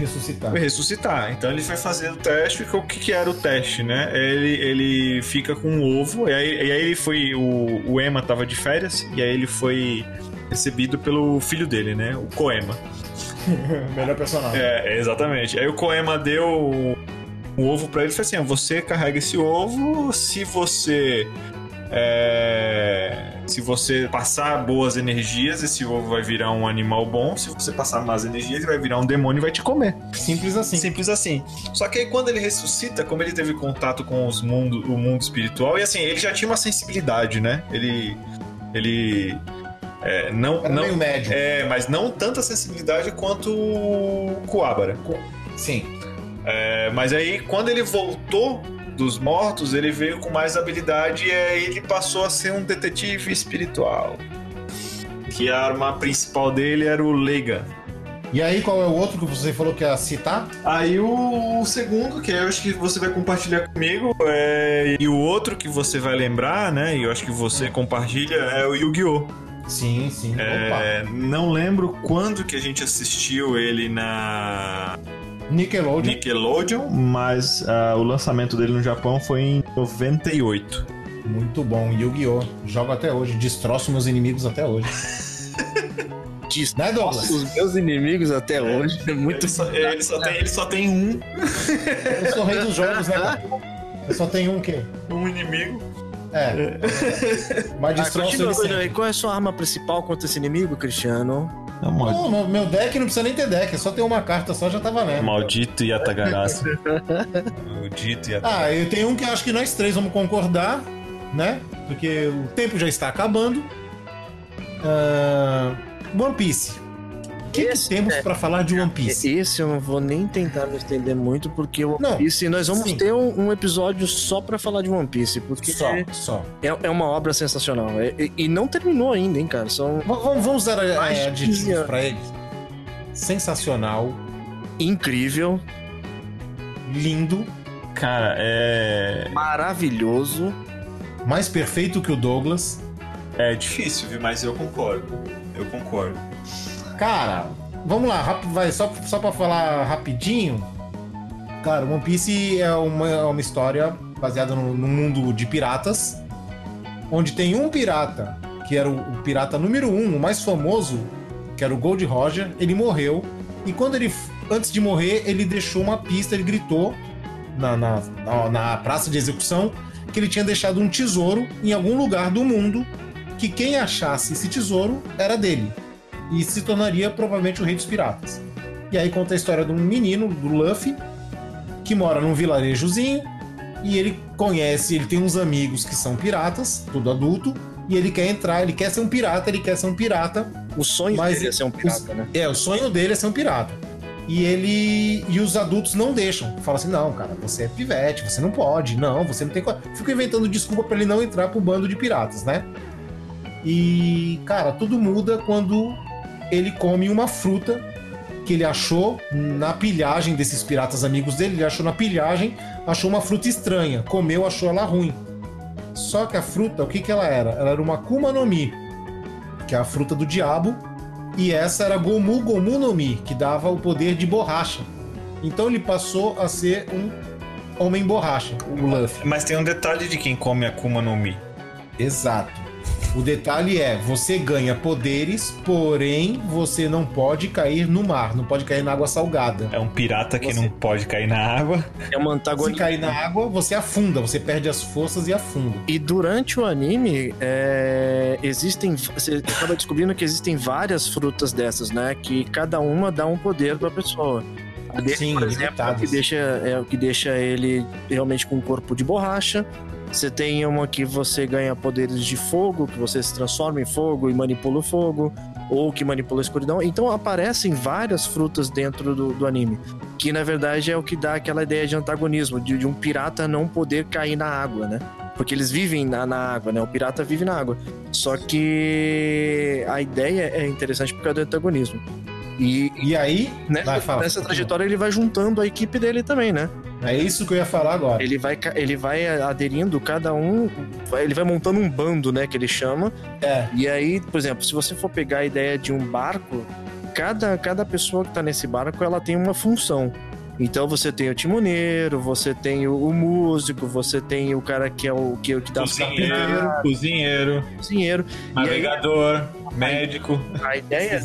Ressuscitar. ressuscitar. Então ele foi fazer o teste. O que, que era o teste, né? Ele, ele fica com um ovo, e aí, e aí ele foi. O, o Emma tava de férias, e aí ele foi recebido pelo filho dele, né? O Koema. Melhor personagem. É, exatamente. Aí o Koema deu um, ovo pra ele e falou assim: "Ah, você carrega esse ovo, se você. É, se você passar boas energias, esse ovo vai virar um animal bom. Se você passar más energias, ele vai virar um demônio e vai te comer. Simples assim. Simples assim. Só que aí quando ele ressuscita, como ele teve contato com os mundo, o mundo espiritual, e assim, ele já tinha uma sensibilidade, né? Ele. Ele. é, não, Era não, meio médio. é, mas não tanta sensibilidade quanto o Kuabara. Sim. É, mas aí, quando ele voltou dos mortos, ele veio com mais habilidade e aí ele passou a ser um detetive espiritual. Que a arma principal dele era o Leiga. E aí, qual é o outro que você falou que ia citar? Aí o, o segundo, que eu acho que você vai compartilhar comigo, é... e o outro que você vai lembrar, né? E eu acho que você compartilha é o Yu-Gi-Oh! Sim, sim. É, não lembro quando que a gente assistiu ele na. Nickelodeon. Nickelodeon, mas ah, o lançamento dele no Japão foi em 98. Muito bom. Yu-Gi-Oh! Jogo até hoje. Destroço meus inimigos até hoje. Diz, Né, Douglas? os meus inimigos até hoje é muito Ele só, ele só tem, ele só tem um, Eu sou rei dos jogos, né, cara? Eu só tenho um quê? um inimigo. É. Mas Ah, destroço continua, ele sempre. continua. E qual é a sua arma principal contra esse inimigo, Cristiano? É mal- Não, meu- meu deck não precisa nem ter deck, é só ter uma carta só já tá valendo. Maldito Yatagarasu. Maldito Yatagarasu. Ah, eu tenho um que eu acho que nós três vamos concordar, né? Porque o tempo já está acabando. Ah, One Piece. O que, que temos é- pra falar de One Piece? Esse eu não vou nem tentar me estender muito, porque o One Não, Piece, nós vamos sim. ter um, um episódio só pra falar de One Piece, porque Só, é, só. é uma obra sensacional. É- e, e não terminou ainda, hein, cara? São Vamos, vamos usar é, adjetivos 15 pra ele. Sensacional, incrível, lindo, Cara, é. maravilhoso. mais perfeito que o Douglas. É difícil, viu? Mas eu concordo. Eu concordo. Cara, vamos lá, vai, só, só pra falar rapidinho. Cara, One Piece é uma, é uma história baseada no, mundo de piratas, onde tem um pirata, que era o, o pirata número um, o mais famoso, que era o Gold Roger, ele morreu. E quando ele, antes de morrer, ele deixou uma pista, ele gritou na, na, na praça de execução que ele tinha deixado um tesouro em algum lugar do mundo, que quem achasse esse tesouro era dele e se tornaria provavelmente o rei dos piratas. E aí conta a história de um menino, do Luffy, que mora num vilarejozinho e ele conhece, ele tem uns amigos que são piratas, tudo adulto, e ele quer entrar, ele quer ser um pirata, ele quer ser um pirata. O sonho dele é ser um pirata, né? É, o sonho dele é ser um pirata. E ele e os adultos não deixam. Fala assim: "Não, cara, você é pivete, você não pode. Não, você não tem co-". Fica inventando desculpa pra ele não entrar pro bando de piratas, né? E, cara, tudo muda quando ele come uma fruta que ele achou na pilhagem desses piratas amigos dele. Ele achou na pilhagem, achou uma fruta estranha. Comeu, achou ela ruim. Só que a fruta, o que, que ela era? Ela era uma Kuma no Mi, que é a fruta do diabo. E essa era Gomu Gomu no Mi, que dava o poder de borracha. Então ele passou a ser um homem borracha, o Luffy. Mas tem um detalhe de quem come Akuma no Mi. Exato. O detalhe é, você ganha poderes, porém você não pode cair no mar, não pode cair na água salgada. É um pirata que Você- não pode cair na água. É uma Se antagonista. cair na água, você afunda, você perde as forças e afunda. E durante o anime, é, existem. Você acaba descobrindo que existem várias frutas dessas, né? Que cada uma dá um poder pra pessoa. A dele, Sim, por exemplo, é o, que deixa, é o que deixa ele realmente com um corpo de borracha. Você tem uma que você ganha poderes de fogo, que você se transforma em fogo e manipula o fogo, ou que manipula a escuridão. Então aparecem várias frutas dentro do, do anime. Que na verdade é o que dá aquela ideia de antagonismo, de, de um pirata não poder cair na água, né? Porque eles vivem na, na água, né? O pirata vive na água. Só que a ideia é interessante por causa do antagonismo. E, E aí, né, Vai, fala, nessa trajetória ele vai juntando a equipe dele também, né? é isso que eu ia falar agora. Ele vai, ele vai aderindo cada um, ele vai montando um bando, né, que ele chama. É. E aí, por exemplo, se você for pegar a ideia de um barco, cada, cada pessoa que tá nesse barco, ela tem uma função. Então você tem o timoneiro, você tem o, o músico, você tem o cara que é o que, que dá Cozinheiro, capineiros, cozinheiro, cozinheiro. E aí, navegador, médico. a ideia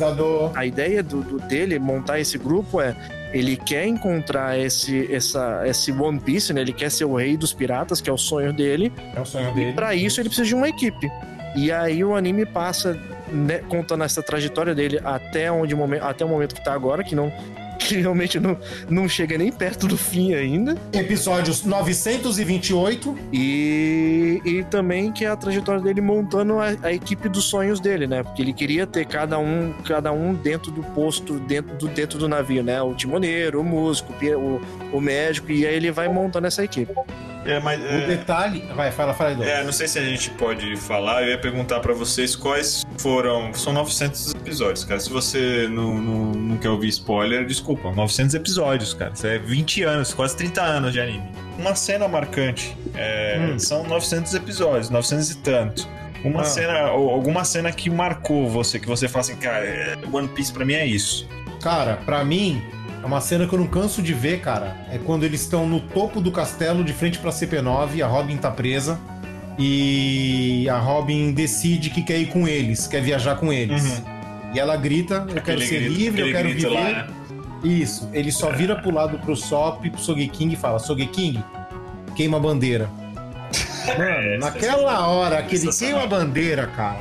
a ideia do, do- dele montar esse grupo é ele quer encontrar esse essa esse One Piece, né? Ele quer ser o rei dos piratas, que é o sonho dele. É o sonho E dele. pra isso ele precisa de uma equipe. E aí o anime passa né, contando essa trajetória dele até onde o momento até o momento que tá agora, que não que realmente não, não chega nem perto do fim ainda. Episódios 928. E, e também que é a trajetória dele montando a, a equipe dos sonhos dele, né? Porque ele queria ter cada um, cada um dentro do posto, dentro do, dentro do navio, né? O timoneiro, o músico, o o, médico, e aí ele vai montando essa equipe. É, mas, O é, detalhe. Vai, fala, fala aí, é, não sei se a gente pode falar. Eu ia perguntar pra vocês quais foram. São 900 episódios, cara. Se você não, não, não quer ouvir spoiler, desculpa. 900 episódios, cara. Isso é 20 anos, quase 30 anos de anime. Uma cena marcante. é, Hum. São 900 episódios, 900 e tanto. Uma Ah. cena, ou alguma cena que marcou você, que você fala assim, cara, é, One Piece pra mim é isso. Cara, pra mim, é uma cena que eu não canso de ver, cara. É quando eles estão no topo do castelo, de frente pra CP9, a Robin tá presa. E a Robin decide que quer ir com eles, quer viajar com eles. E ela grita: Eu quero Aquele ser grito- livre, eu quero viver. lá, né? Isso. Ele só vira pro lado pro Sop, pro Sogeking e fala: Sogeking, queima a bandeira. Mano, É, naquela hora que ele queima a bandeira, cara,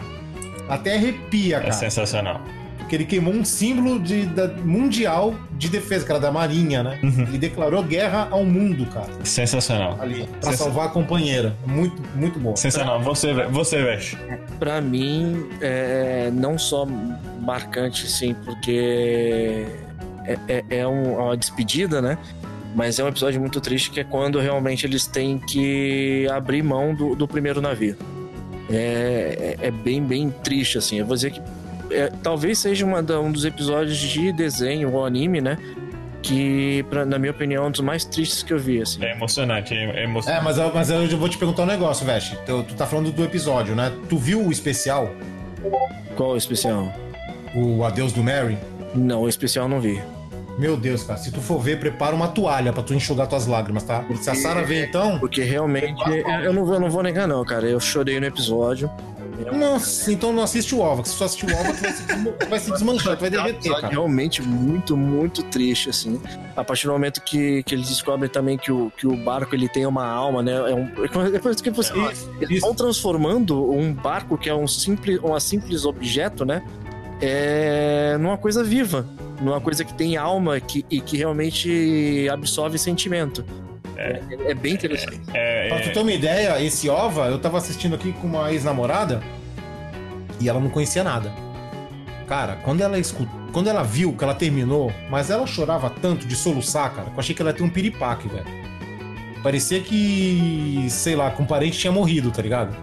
até arrepia, É cara. sensacional. Porque ele queimou um símbolo de, da- mundial de defesa, cara, da Marinha, né? Uhum. Ele declarou guerra ao mundo, cara, Sensacional. ali, pra Sensa- salvar a companheira. Muito, muito bom. Sensacional. Você, você, Vesh. Pra mim, é não só marcante, sim, porque é, é, é um- uma despedida, né? Mas é um episódio muito triste que é quando realmente eles têm que abrir mão do, do primeiro navio. É, é, é bem, bem triste, assim. Eu vou dizer que é, talvez seja uma da- um dos episódios de desenho ou anime, né? Que, pra- na minha opinião, é um dos mais tristes que eu vi, assim. É emocionante, é É, emocionante. mas, eu- mas eu vou te perguntar um negócio, Veste. Tu, tu tá falando do episódio, né? Tu viu o especial? Qual o especial? O Adeus do Mary? Não, o especial eu não vi. Meu Deus, cara, se tu for ver, prepara uma toalha pra tu enxugar tuas lágrimas, tá? Se a Sarah ver, então. Porque realmente, eu- eu não, vou, eu não vou negar, não, cara. Eu chorei no episódio. Nossa, então não assiste o Ova. que Se tu assistir o Ova, tu vai se, desmo- vai se desmanchar, tu vai derreter, cara. Realmente muito, muito triste, assim. A partir do momento que, que eles descobrem também que o, que o barco ele tem uma alma, né? É um, depois que você, eles isso. vão transformando um barco que é um simples, um simples objeto, né? É, numa coisa viva, numa coisa que tem alma que, e que realmente absorve sentimento. É, é bem interessante. É, Pra tu é, ter uma ideia, esse OVA, eu tava assistindo aqui com uma ex-namorada e ela não conhecia nada. Cara, quando ela escutou, quando ela viu que ela terminou, mas ela chorava tanto de soluçar, cara, que eu achei que ela ia ter um piripaque, velho. Parecia que, sei lá, que um parente tinha morrido, tá ligado?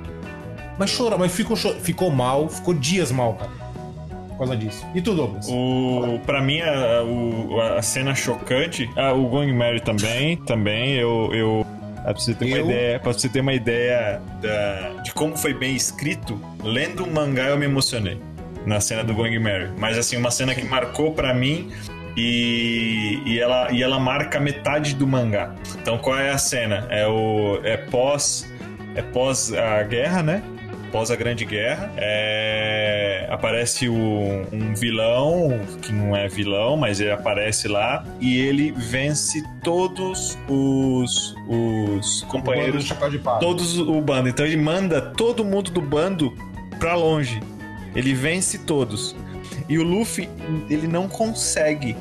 Mas chora, mas ficou, ficou mal, ficou dias mal, cara. Causa disso. E tu, Douglas? O, pra mim, a, o- a cena chocante. Ah, o Going Mary também. Também. Eu. eu pra você ter uma Eu? ideia, pra você ter uma ideia da- de como foi bem escrito, lendo o mangá eu me emocionei na cena do Going Mary. Mas assim, uma cena que marcou pra mim e, e, ela, e ela marca metade do mangá. Então qual é a cena? É o é pós é pós a guerra, né? Pós a Grande Guerra, é, aparece o- um vilão que não é vilão, mas ele aparece lá e ele vence todos os, os companheiros Chapéu de palha. todos o bando. Então ele manda todo mundo do bando pra longe. Ele vence todos. E o Luffy, ele não consegue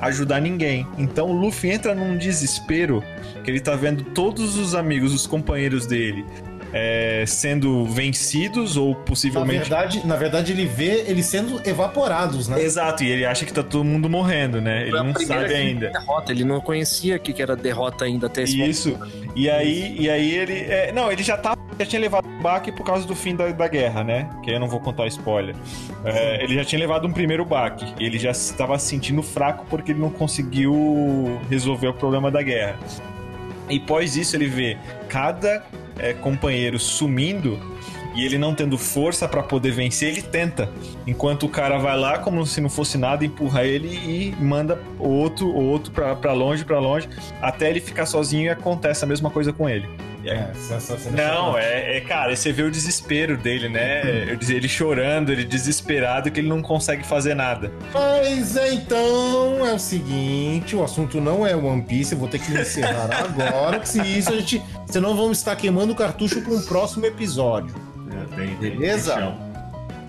ajudar ninguém. Então o Luffy entra num desespero que ele tá vendo todos os amigos, os companheiros dele é, sendo vencidos ou Na possivelmente verdade, na verdade, ele vê eles sendo evaporados, né? Exato, e ele acha que tá todo mundo morrendo, né? Ele não sabe ainda. Derrota, ele não conhecia o que que era derrota ainda até esse momento. Isso. E aí, e aí ele. é, não, ele já tava. Já tinha levado um baque por causa do fim da, da guerra, né? Que eu não vou contar spoiler. É, ele já tinha levado um primeiro baque. Ele já estava se sentindo fraco porque ele não conseguiu resolver o problema da guerra. E após isso ele vê cada é, companheiro sumindo e ele não tendo força pra poder vencer, ele tenta. Enquanto o cara vai lá, como se não fosse nada, empurra ele e manda outro, outro pra longe, pra longe, até ele ficar sozinho e acontece a mesma coisa com ele. É, Não, é, é, cara, você vê o desespero dele, né? Eu dizer, Ele chorando, ele desesperado, que ele não consegue fazer nada. Mas é, então é o seguinte, o assunto não é One Piece, eu vou ter que encerrar agora, que se isso a gente. Senão vamos estar queimando o cartucho para um próximo episódio. É, tem- Beleza? chão.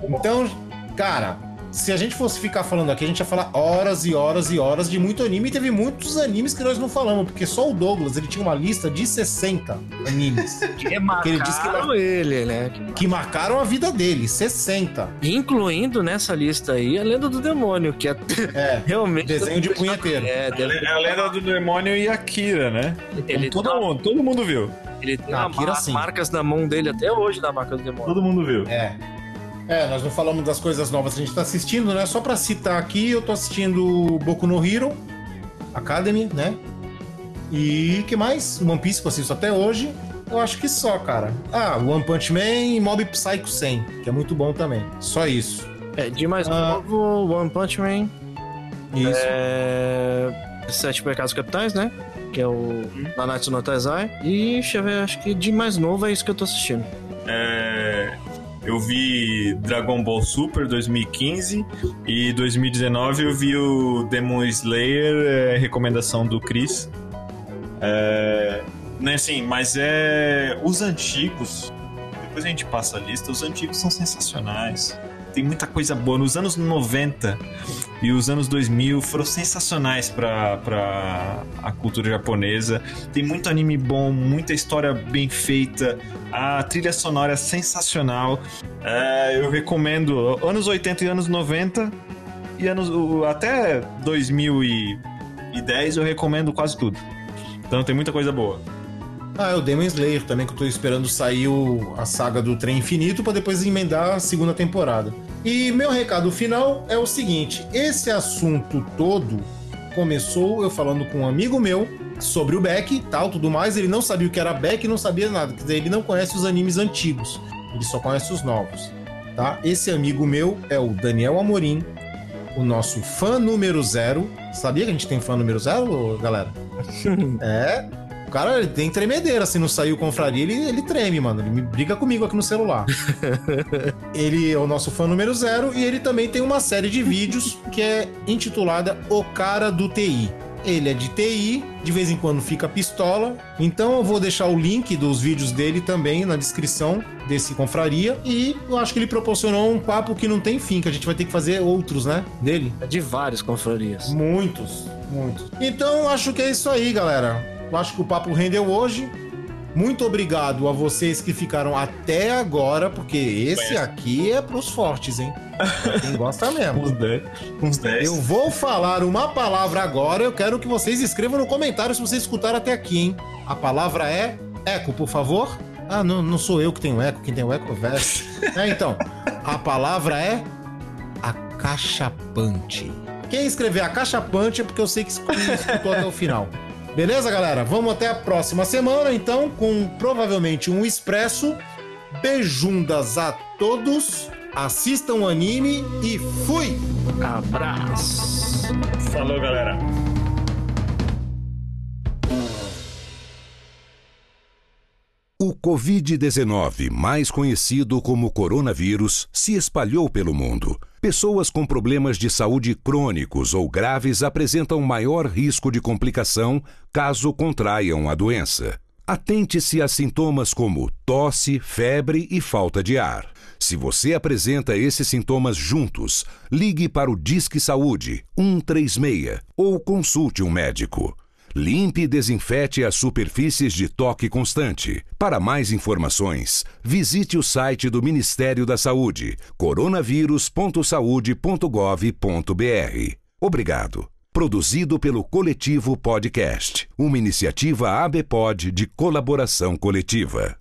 Então, cara, se a gente fosse ficar falando aqui, a gente ia falar horas e horas e horas de muito anime. E teve muitos animes que nós não falamos, porque só o Douglas ele tinha uma lista de 60 animes Que ele disse que marcaram ele, né? que marcaram a vida dele. 60. Incluindo nessa lista aí a Lenda do Demônio, que é É. realmente. Desenho de punheteiro. É, É deve- a lenda do demônio e Akira, né? ele, todo tem uma- mundo, todo mundo viu. ele tem Ah, Akira, as sim. marcas na mão dele até hoje da marca do demônio. Todo mundo viu. É. É, nós não falamos das coisas novas que a gente tá assistindo, né? Só pra citar aqui, eu tô assistindo Boku no Hero Academy, né? E que mais? One Piece que eu assisto até hoje. Eu acho que só, cara. Ah, One Punch Man e Mob Psycho 100, que é muito bom também. Só isso. É, de mais Ah. novo, One Punch Man. Isso. É... Sete Pecados Capitais, né? Que é o Nanatsu no Taizai. E deixa eu ver, acho que de mais novo é isso que eu tô assistindo. É, eu vi Dragon Ball Super 2015 e 2019 eu vi o Demon Slayer, é, recomendação do Chris. É, né, assim, mas é os antigos. Depois a gente passa a lista. Os antigos são sensacionais. Tem muita coisa boa. Nos anos 90 e os anos 2000 foram sensacionais para a cultura japonesa. Tem muito anime bom, muita história bem feita. A trilha sonora é sensacional. É, eu recomendo anos 80 e anos 90 e anos até 2010 eu recomendo quase tudo. Então tem muita coisa boa. Ah, é o Demon Slayer também, que eu tô esperando sair o- a saga do Trem Infinito pra depois emendar a segunda temporada. E meu recado final é o seguinte: esse assunto todo começou eu falando com um amigo meu sobre o Beck e tal, tudo mais. Ele não sabia o que era Beck e não sabia nada. Quer dizer, ele não conhece os animes antigos, ele só conhece os novos. Tá? Esse amigo meu é o Daniel Amorim, o nosso fã número zero. Sabia que a gente tem fã número zero, galera? é. O cara ele tem tremedeira, se não saiu confraria, ele, ele treme, mano. Ele me briga comigo aqui no celular. ele é o nosso fã número zero e ele também tem uma série de vídeos que é intitulada O Cara do TI. Ele é de TI, de vez em quando fica pistola. Então eu vou deixar o link dos vídeos dele também na descrição desse confraria. E eu acho que ele proporcionou um papo que não tem fim, que a gente vai ter que fazer outros, né? Dele. É de várias confrarias. Muitos, muitos. Então, acho que é isso aí, galera. Eu acho que o papo rendeu hoje. Muito obrigado a vocês que ficaram até agora, porque esse aqui é pros fortes, hein? Pra Quem gosta mesmo. Uns 10. Uns 10. Eu vou falar uma palavra agora, eu quero que vocês escrevam no comentário se vocês escutaram até aqui, hein? A palavra é eco, por favor. Ah, não, não sou eu que tenho eco, quem tem o eco é. É, então, a palavra é acachapante. Quem escrever acachapante é porque eu sei que escutou até o final. Beleza, galera? Vamos até a próxima semana, então, com provavelmente um expresso. Beijundas a todos. Assistam o anime e fui! Abraço. Falou, galera. O Covid-19, mais conhecido como coronavírus, se espalhou pelo mundo. Pessoas com problemas de saúde crônicos ou graves apresentam maior risco de complicação caso contraiam a doença. Atente-se a sintomas como tosse, febre e falta de ar. Se você apresenta esses sintomas juntos, ligue para o Disque Saúde 136 ou consulte um médico. Limpe e desinfete as superfícies de toque constante. Para mais informações, visite o site do Ministério da Saúde, coronavírus.saude.gov.br. Obrigado. Produzido pelo Coletivo Podcast, uma iniciativa ABPOD de colaboração coletiva.